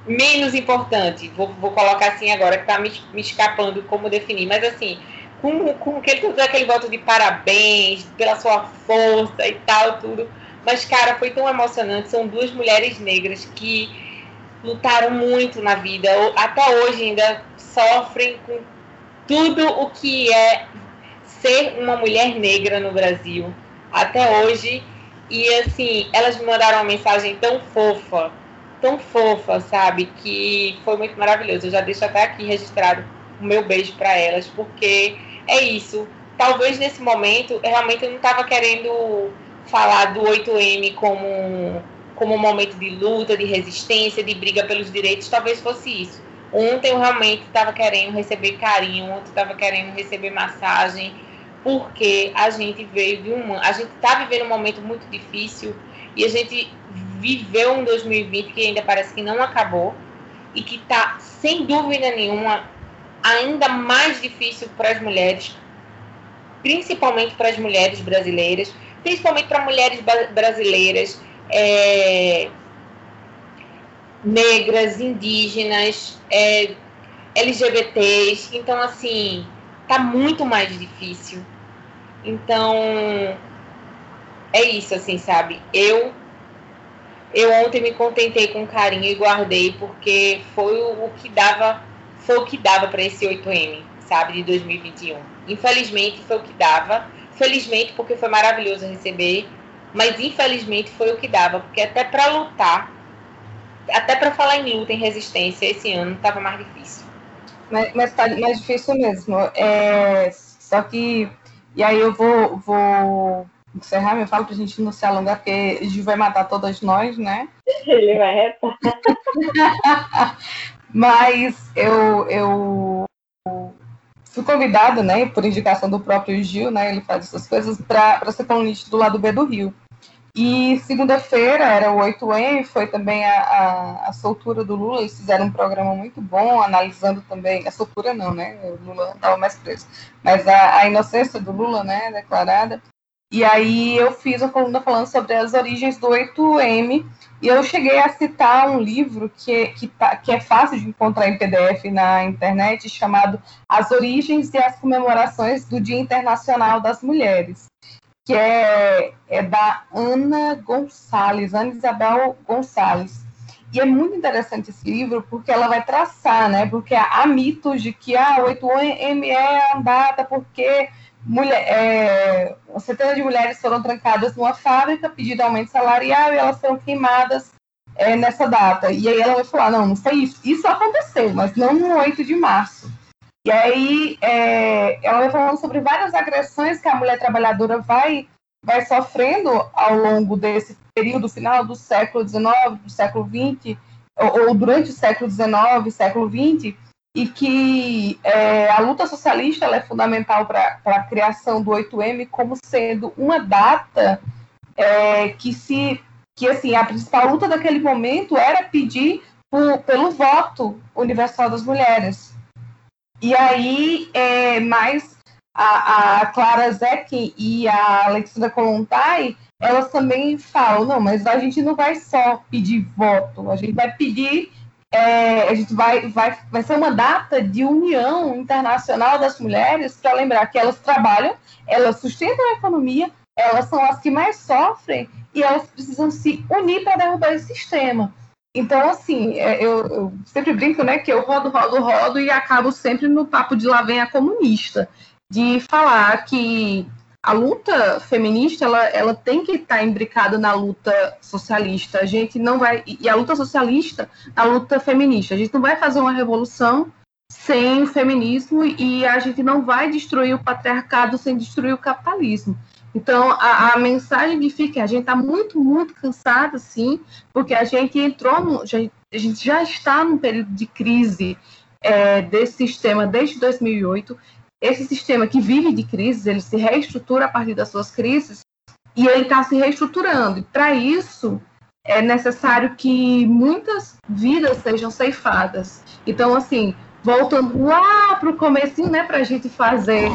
menos importante. Vou, vou colocar assim agora, que está me, me, escapando como definir. Mas assim, com, com aquele, aquele voto de parabéns pela sua força e tal, tudo. Mas, cara, foi tão emocionante. São duas mulheres negras que lutaram muito na vida. Até hoje ainda sofrem com tudo o que é ser uma mulher negra no Brasil. Até hoje e assim, elas me mandaram uma mensagem tão fofa, tão fofa, sabe? Que foi muito maravilhoso. Eu já deixo até aqui registrado o meu beijo para elas, porque é isso. Talvez nesse momento, realmente eu não estava querendo falar do 8M como, como um momento de luta, de resistência, de briga pelos direitos, talvez fosse isso. Ontem eu realmente estava querendo receber carinho, ontem estava querendo receber massagem, porque a gente veio de um. A gente está vivendo um momento muito difícil e a gente viveu um 2020 que ainda parece que não acabou e que está, sem dúvida nenhuma, ainda mais difícil para as mulheres, principalmente para as mulheres brasileiras, principalmente para mulheres brasileiras é, negras, indígenas, é, LGBTs. Então, assim, tá muito mais difícil. Então, é isso, assim, sabe? Eu eu ontem me contentei com carinho e guardei porque foi o, que dava foi o que dava para esse 8M, sabe, de 2021. Infelizmente foi o que dava. Felizmente porque foi maravilhoso receber, mas infelizmente foi o que dava, porque até para lutar, até para falar em luta, em resistência, esse ano estava mais difícil. Mas, mas tá mais difícil mesmo. É, só que e aí eu vou, vou encerrar meu falo para a gente não se alongar, porque Gil vai matar todas nós, né? Ele vai retar. Mas eu, eu fui convidada, né, por indicação do próprio Gil, né, ele faz essas coisas, para ser colunista do lado B do Rio. E segunda-feira era o 8M, foi também a, a, a, soltura do Lula, eles fizeram um programa muito bom, analisando também, a soltura não, né, o Lula não estava mais preso, mas a, a, inocência do Lula, né, declarada. E aí eu fiz uma coluna falando sobre as origens do 8M, e eu cheguei a citar um livro que, que, tá, que é fácil de encontrar em PDF na internet, chamado As Origens e as Comemorações do Dia Internacional das Mulheres que é, é da Ana Gonçalves, Ana Isabel Gonçalves. E é muito interessante esse livro porque ela vai traçar, né? Porque há mitos de que a ah, 8M é a data porque mulher, é, uma centena de mulheres foram trancadas numa fábrica pedindo aumento salarial e elas foram queimadas é, nessa data. E aí ela vai falar, não, não foi isso. Isso aconteceu, mas não no 8 de março. E aí é, ela vai falando sobre várias agressões que a mulher trabalhadora vai, vai sofrendo ao longo desse período final do século XIX, do século XX, ou, ou durante o século XIX, século XX, e que é, a luta socialista é fundamental para a criação do 8M como sendo uma data é, que se que assim a principal luta daquele momento era pedir por, pelo voto universal das mulheres. E aí é, mais a, a Clara Zeck e a Alexandra Kolontai elas também falam não mas a gente não vai só pedir voto a gente vai pedir é, a gente vai, vai, vai ser uma data de união internacional das mulheres para lembrar que elas trabalham, elas sustentam a economia, elas são as que mais sofrem e elas precisam se unir para derrubar esse sistema. Então, assim, é, eu, eu, sempre brinco, né, que eu rodo, rodo, rodo e acabo sempre no papo de lá vem a comunista, de falar que a luta feminista ela, ela tem que estar tá imbricada na luta socialista. A gente não vai e a luta socialista, a luta feminista. A gente não vai fazer uma revolução sem o feminismo e a gente não vai destruir o patriarcado sem destruir o capitalismo. Então, a, a mensagem que fica é a gente está muito, muito cansada, sim, porque a gente entrou, no, já, a gente já está num período de crise é, desse sistema desde 2008 esse sistema que vive de crises, ele se reestrutura a partir das suas crises e ele está se reestruturando. E para isso é necessário que muitas vidas sejam ceifadas. Então, assim, voltando lá para o comecinho, né, para a gente fazer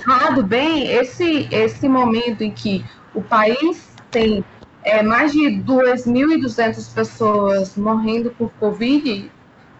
errado bem, esse, esse momento em que o país tem é, mais de 2.200 pessoas morrendo por Covid,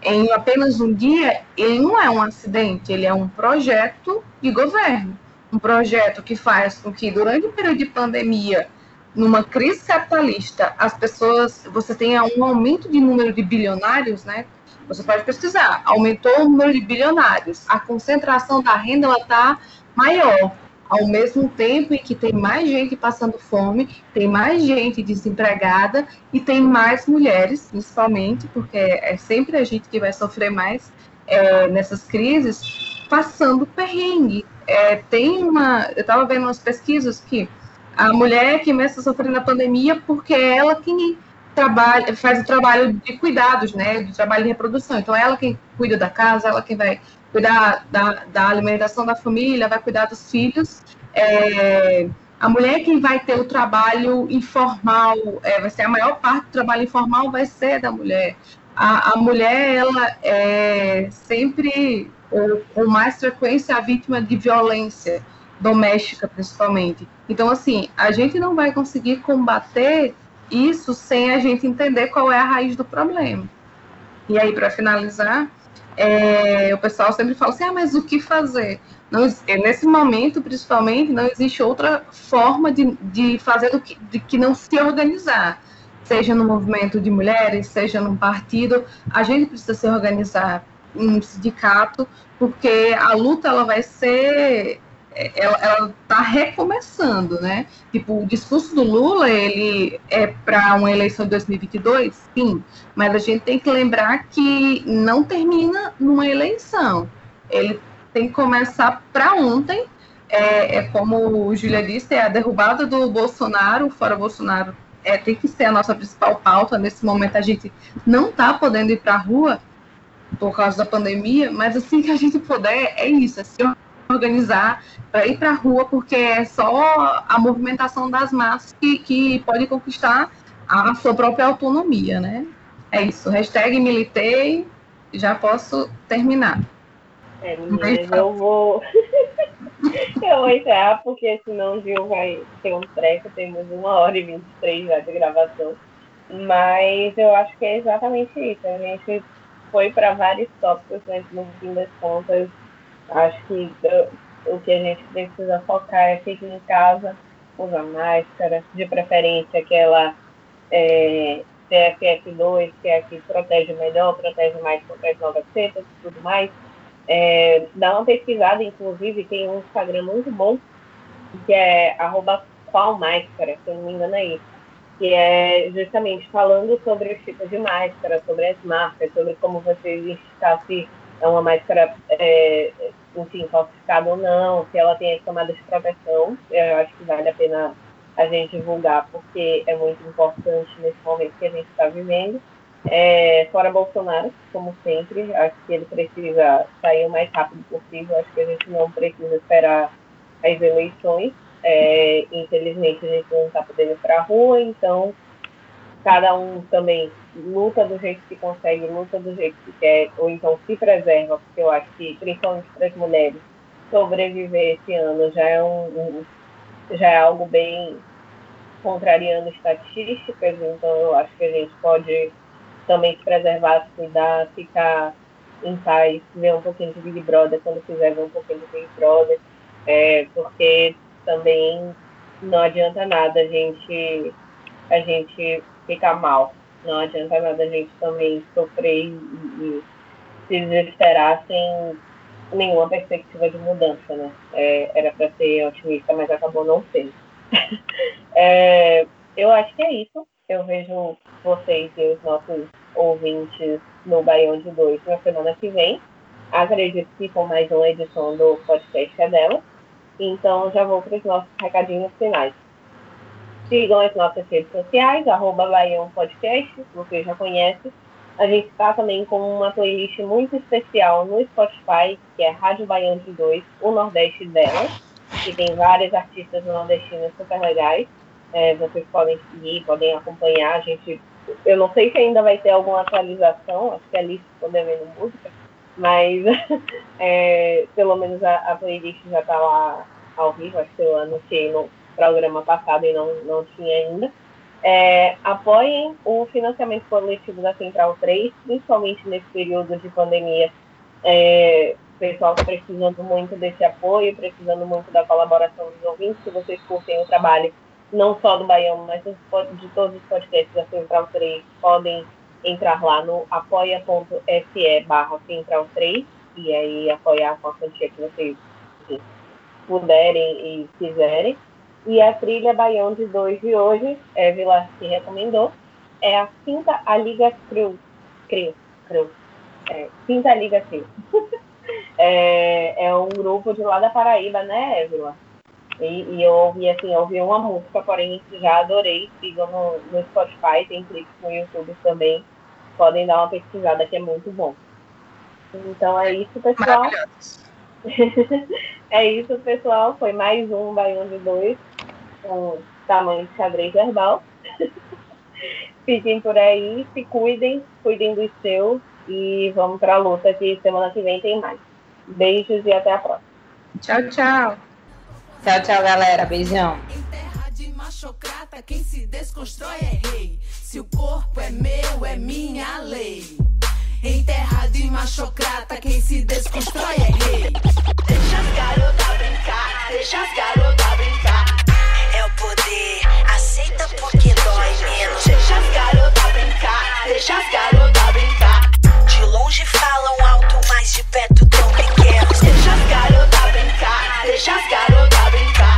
em apenas um dia, ele não é um acidente, ele é um projeto de governo. Um projeto que faz com que, durante o período de pandemia, numa crise capitalista, as pessoas, você tenha um aumento de número de bilionários, né? Você pode pesquisar, aumentou o número de bilionários, a concentração da renda está maior ao mesmo tempo em que tem mais gente passando fome, tem mais gente desempregada e tem mais mulheres, principalmente, porque é sempre a gente que vai sofrer mais é, nessas crises, passando perrengue. É, tem uma, eu estava vendo umas pesquisas que a mulher que começa a sofrer na pandemia porque é ela quem trabalha, faz o trabalho de cuidados, né, de trabalho de reprodução. Então, é ela quem cuida da casa, ela quem vai cuidar da, da alimentação da família, vai cuidar dos filhos. É, a mulher que vai ter o trabalho informal, é, vai ser a maior parte do trabalho informal vai ser da mulher. A, a mulher, ela é sempre, ou com mais frequência, a vítima de violência doméstica, principalmente. Então, assim, a gente não vai conseguir combater isso sem a gente entender qual é a raiz do problema. E aí, para finalizar, é, o pessoal sempre fala assim, ah, mas o que fazer? Não, é, nesse momento, principalmente, não existe outra forma de, de fazer do que, de que não se organizar. Seja no movimento de mulheres, seja num partido, a gente precisa se organizar em um sindicato, porque a luta ela vai ser ela está recomeçando, né? Tipo, o discurso do Lula, ele é para uma eleição de 2022, sim, mas a gente tem que lembrar que não termina numa eleição. Ele tem que começar para ontem. É, é, como o Júlia disse, é a derrubada do Bolsonaro, fora Bolsonaro, é, tem que ser a nossa principal pauta. Nesse momento a gente não está podendo ir para a rua por causa da pandemia, mas assim que a gente puder, é isso, é se organizar para ir para a rua, porque é só a movimentação das massas que, que pode conquistar a sua própria autonomia, né? É isso. Hashtag militei, já posso terminar. É, meninas, eu vou. eu vou encerrar, porque senão o Gil vai ter um treco. Temos uma hora e vinte e três já de gravação. Mas eu acho que é exatamente isso. A gente foi para vários tópicos, né, no fim das contas. Acho que o que a gente precisa focar é ficar em casa, usar máscara, de preferência aquela é, TFF2, que é a que protege melhor, protege mais contra as novas cepas e tudo mais. É, dá uma pesquisada, inclusive, tem um Instagram muito bom, que é arroba se eu não me engano é isso. Que é justamente falando sobre os tipos de máscara, sobre as marcas, sobre como você identificar se é uma máscara, é, enfim, falsificada ou não, se ela tem as camadas de proteção. Eu acho que vale a pena a gente divulgar, porque é muito importante nesse momento que a gente está vivendo. É, fora Bolsonaro, como sempre, acho que ele precisa sair o mais rápido possível. Acho que a gente não precisa esperar as eleições. É, infelizmente, a gente não está podendo ir para a rua, então cada um também luta do jeito que consegue, luta do jeito que quer, ou então se preserva, porque eu acho que, principalmente para as mulheres, sobreviver esse ano já é um, já é algo bem contrariando estatísticas, então eu acho que a gente pode também se preservar, se cuidar, ficar em paz, ver um pouquinho de Big Brother quando quiser ver um pouquinho de Big Brother, é, porque também não adianta nada a gente, a gente ficar mal, não adianta nada a gente também sofrer e, e se desesperar sem nenhuma perspectiva de mudança, né? É, era para ser otimista, mas acabou não sendo. é, eu acho que é isso. Eu vejo vocês e os nossos ouvintes no Baião de Dois na semana que vem. Acredito que com mais uma edição do podcast é dela. Então já vou para os nossos recadinhos finais. Sigam as nossas redes sociais, arroba Baião Podcast, você já conhece. A gente está também com uma playlist muito especial no Spotify, que é Rádio Baião de 2, o Nordeste dela, que tem várias artistas nordestinas super legais. É, vocês podem seguir, podem acompanhar. A gente, eu não sei se ainda vai ter alguma atualização, acho que a lista ficou devendo música, mas é, pelo menos a, a playlist já está lá ao vivo, acho que eu anunciei no programa passado e não, não tinha ainda. É, apoiem o financiamento coletivo da Central 3, principalmente nesse período de pandemia. É, pessoal precisando muito desse apoio, precisando muito da colaboração dos ouvintes. Se vocês curtem o trabalho, não só do Baião, mas de todos os podcasts da Central 3, podem entrar lá no apoia.se barra Central 3 e aí apoiar com a quantia que vocês puderem e quiserem. E a trilha Baião de 2 de hoje, Évila se recomendou, é a Quinta A Liga Crew. Crew, Crew. É, Quinta Liga Crew. é, é um grupo de lá da Paraíba, né, Évila? E, e, eu ouvi, assim, eu ouvi uma música, porém já adorei. Sigam no, no Spotify, tem clipes no YouTube também. Podem dar uma pesquisada que é muito bom. Então é isso, pessoal. é isso, pessoal. Foi mais um Baião de Dois com tamanho de xadrez verbal. Fiquem por aí, se cuidem, cuidem dos seus e vamos para a luta que semana que vem tem mais. Beijos e até a próxima. Tchau, tchau. Tchau, tchau, galera. Beijão. Em terra de machocrata, quem se desconstrói é rei. Se o corpo é meu, é minha lei. Em terra de machocrata, quem se desconstrói é rei. Deixa as garotas brincar, deixa as garotas brincar. É o poder, aceita porque dói menos. Deixa as garotas brincar, deixa as garotas brincar. De longe falam alto, mas de perto tão pequenos. Deixa as garotas brincar, deixa as garotas brincar.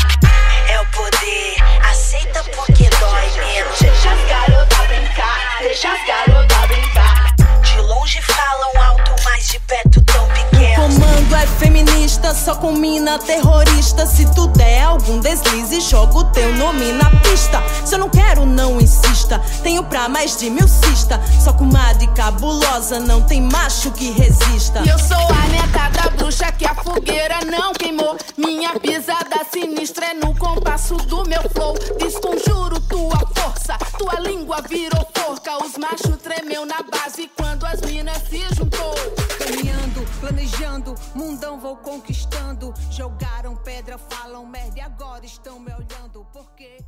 É o poder, aceita porque dói menos. Deixa as garotas brincar, deixa as garotas brincar. De longe falam alto, mas de perto tão pequenos. Comando é feminista, só com mina terrorista. Se tu der algum deslize, joga o teu nome na pista. Se eu não quero, não insista. Tenho pra mais de mil cista. Só com madre cabulosa, não tem macho que resista. E eu sou a neta da bruxa que a fogueira não queimou. Minha pisada sinistra é no compasso do meu flow. Desconjuro tua força, tua língua virou forca. Os machos tremeu na base quando as minas se juntou. Caminhando, planejando, mundão vou conquistando. Jogaram pedra, falam merda e agora estão me olhando. Por quê?